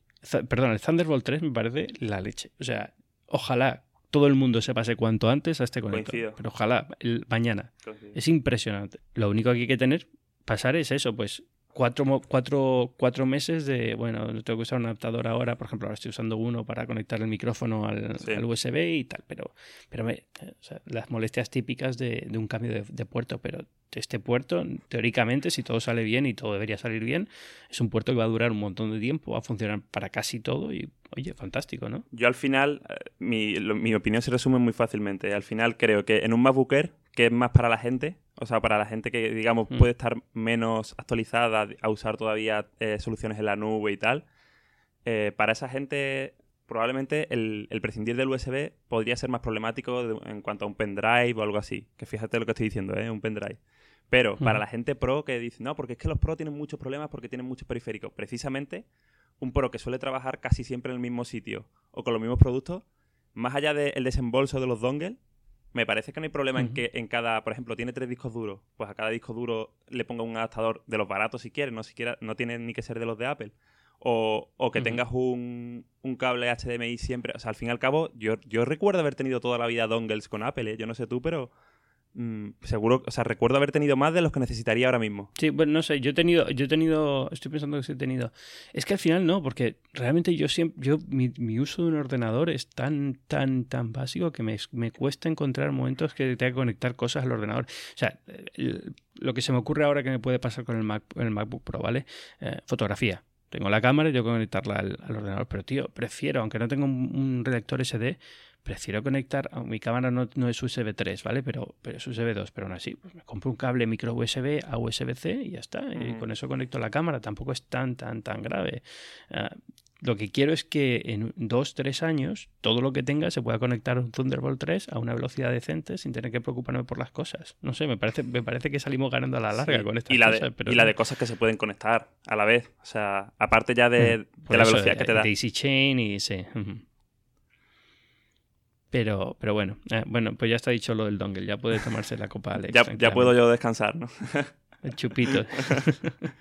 perdón, el Thunderbolt 3 me parece la leche. O sea, ojalá todo el mundo se pase cuanto antes a este conector. Pero ojalá, mañana. Es impresionante. Lo único que hay que tener, pasar es eso, pues cuatro, cuatro, cuatro meses de, bueno, tengo que usar un adaptador ahora, por ejemplo, ahora estoy usando uno para conectar el micrófono al, USB y tal, pero, pero las molestias típicas de, un cambio de, puerto, pero este puerto, teóricamente, si todo sale bien y todo debería salir bien, es un puerto que va a durar un montón de tiempo, va a funcionar para casi todo y, oye, fantástico, ¿no? Yo al final, eh, mi, mi opinión se resume muy fácilmente. Al final creo que en un MacBook Air, que es más para la gente, o sea, para la gente que, digamos, mm. puede estar menos actualizada a usar todavía eh, soluciones en la nube y tal, eh, para esa gente probablemente el, prescindir del USB podría ser más problemático en cuanto a un pendrive o algo así. Que fíjate lo que estoy diciendo, ¿eh? Un pendrive. Pero para la gente pro que dice, no, porque es que los pro tienen muchos problemas porque tienen muchos periféricos. Precisamente, un pro que suele trabajar casi siempre en el mismo sitio o con los mismos productos, más allá del desembolso de los dongles, me parece que no hay problema en que en cada, por ejemplo, tiene tres discos duros, pues a cada disco duro le ponga un adaptador de los baratos si quieres, no siquiera, no tiene ni que ser de los de Apple. O, o que tengas un, un, cable HDMI siempre. O sea, al fin y al cabo, yo, yo recuerdo haber tenido toda la vida dongles con Apple, ¿eh? yo no sé tú, pero Mm, seguro, o sea, recuerdo haber tenido más de los que necesitaría ahora mismo. Sí, bueno, no sé, yo he tenido, yo he tenido, estoy pensando que sí he tenido. Es que al final no, porque realmente yo siempre, yo, mi, uso de un ordenador es tan, tan, tan básico que me, cuesta encontrar momentos que tenga que conectar cosas al ordenador. O sea, lo que se me ocurre ahora que me puede pasar con el, Mac, el MacBook Pro, ¿vale? Eh, fotografía Tengo la cámara y tengo que conectarla al, ordenador. Pero, tío, prefiero, aunque no tengo un, un reactor SD, prefiero conectar, mi cámara no, es USB 3, ¿vale? Pero, pero es USB 2, pero aún así, pues me compro un cable micro USB a USB-C y ya está. Y con eso conecto la cámara, tampoco es tan, tan, tan grave. Ah, lo que quiero es que en dos, tres años todo lo que tenga se pueda conectar a un Thunderbolt 3 a una velocidad decente sin tener que preocuparme por las cosas. No sé, me parece, me parece que salimos ganando a la larga con esta y la De, y la de cosas que se pueden conectar a la vez. O sea, aparte ya de, mm, la velocidad que te da. Daisy Chain y sí. Pero, pero bueno, eh, bueno, pues ya está dicho lo del dongle, ya puede tomarse la copa Alex. ya, ya puedo yo descansar, ¿no? Chupito.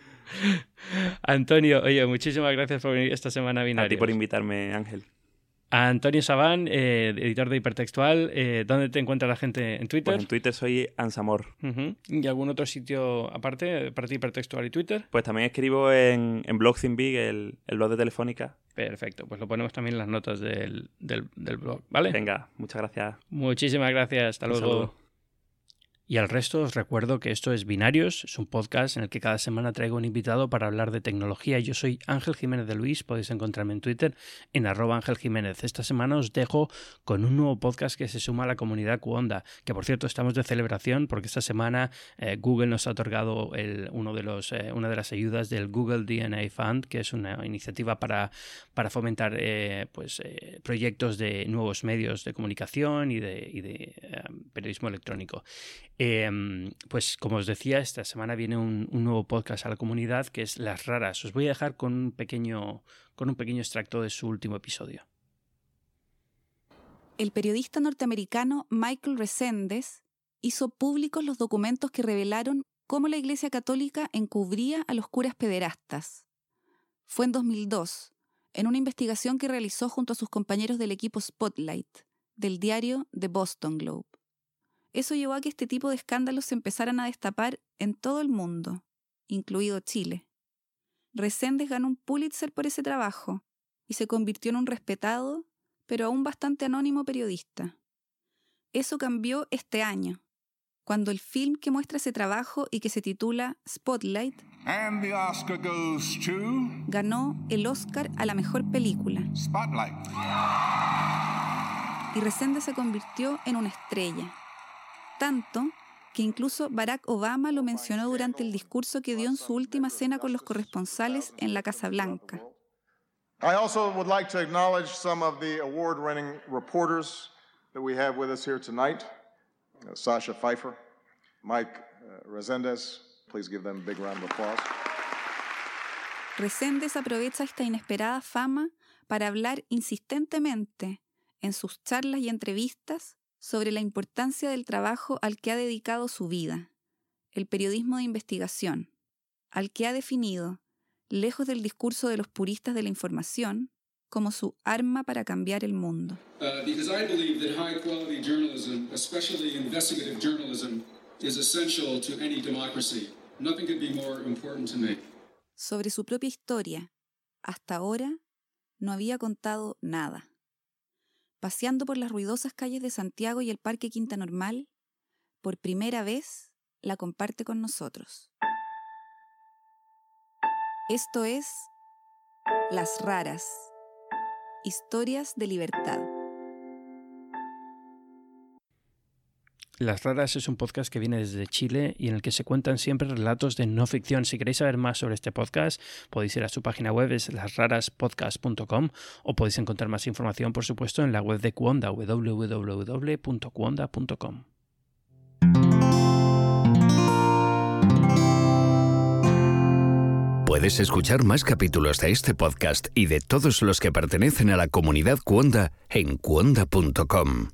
Antonio, oye, muchísimas gracias por venir esta semana a Binarios. A ti por invitarme, Ángel. Antonio Sabán, eh, editor de Hipertextual. Eh, ¿Dónde te encuentra la gente en Twitter? Pues en Twitter soy Ansamor. ¿Y algún otro sitio aparte para ti, Hipertextual y Twitter? Pues también escribo en, en Blog Big, el, el blog de Telefónica. Perfecto, pues lo ponemos también en las notas del, del, del blog, ¿vale? Venga, muchas gracias. Muchísimas gracias, hasta luego. Y al resto os recuerdo que esto es Binarios, es un podcast en el que cada semana traigo un invitado para hablar de tecnología. Yo soy Ángel Jiménez de Luis, podéis encontrarme en Twitter en arroba Ángel Jiménez. Esta semana os dejo con un nuevo podcast que se suma a la comunidad Cuonda, que por cierto estamos de celebración porque esta semana eh, Google nos ha otorgado uno de los, eh, una de las ayudas del Google DNA Fund, que es una iniciativa para, para fomentar eh, pues, proyectos de nuevos medios de comunicación y de periodismo electrónico. Em, pues como os decía, esta semana viene un, nuevo podcast a la comunidad que es Las Raras. Os voy a dejar con un pequeño, con un pequeño extracto de su último episodio. El periodista norteamericano Michael Resendes hizo públicos los documentos que revelaron cómo la Iglesia Católica encubría a los curas pederastas. Fue en 2002, en una investigación que realizó junto a sus compañeros del equipo Spotlight, del diario The Boston Globe. Eso llevó a que este tipo de escándalos se empezaran a destapar en todo el mundo, incluido Chile. Reséndez ganó un Pulitzer por ese trabajo y se convirtió en un respetado, pero aún bastante anónimo periodista. Eso cambió este año, cuando el film que muestra ese trabajo y que se titula Spotlight ganó el Oscar a la mejor película. Spotlight. Y Resende se convirtió en una estrella tanto que incluso Barack Obama lo mencionó durante el discurso que dio en su última cena con los corresponsales en la Casa Blanca. I also would like to acknowledge some of the award-winning reporters that we have with us here tonight. Uh, Sasha Pfeiffer, Mike uh, Resendez, please give them a big round of applause. Resendez aprovecha esta inesperada fama para hablar insistentemente en sus charlas y entrevistas sobre la importancia del trabajo al que ha dedicado su vida, el periodismo de investigación, al que ha definido, lejos del discurso de los puristas de la información, como su arma para cambiar el mundo. Sobre su propia historia, hasta ahora no había contado nada paseando por las ruidosas calles de Santiago y el Parque Quinta Normal, por primera vez la comparte con nosotros. Esto es Las Raras, historias de libertad. Las Raras es un podcast que viene desde Chile y en el que se cuentan siempre relatos de no ficción. Si queréis saber más sobre este podcast, podéis ir a su página web, es lasraraspodcast.com, o podéis encontrar más información, por supuesto, en la web de Cuonda, www.cuonda.com. Puedes escuchar más capítulos de este podcast y de todos los que pertenecen a la comunidad Cuonda en cuonda.com.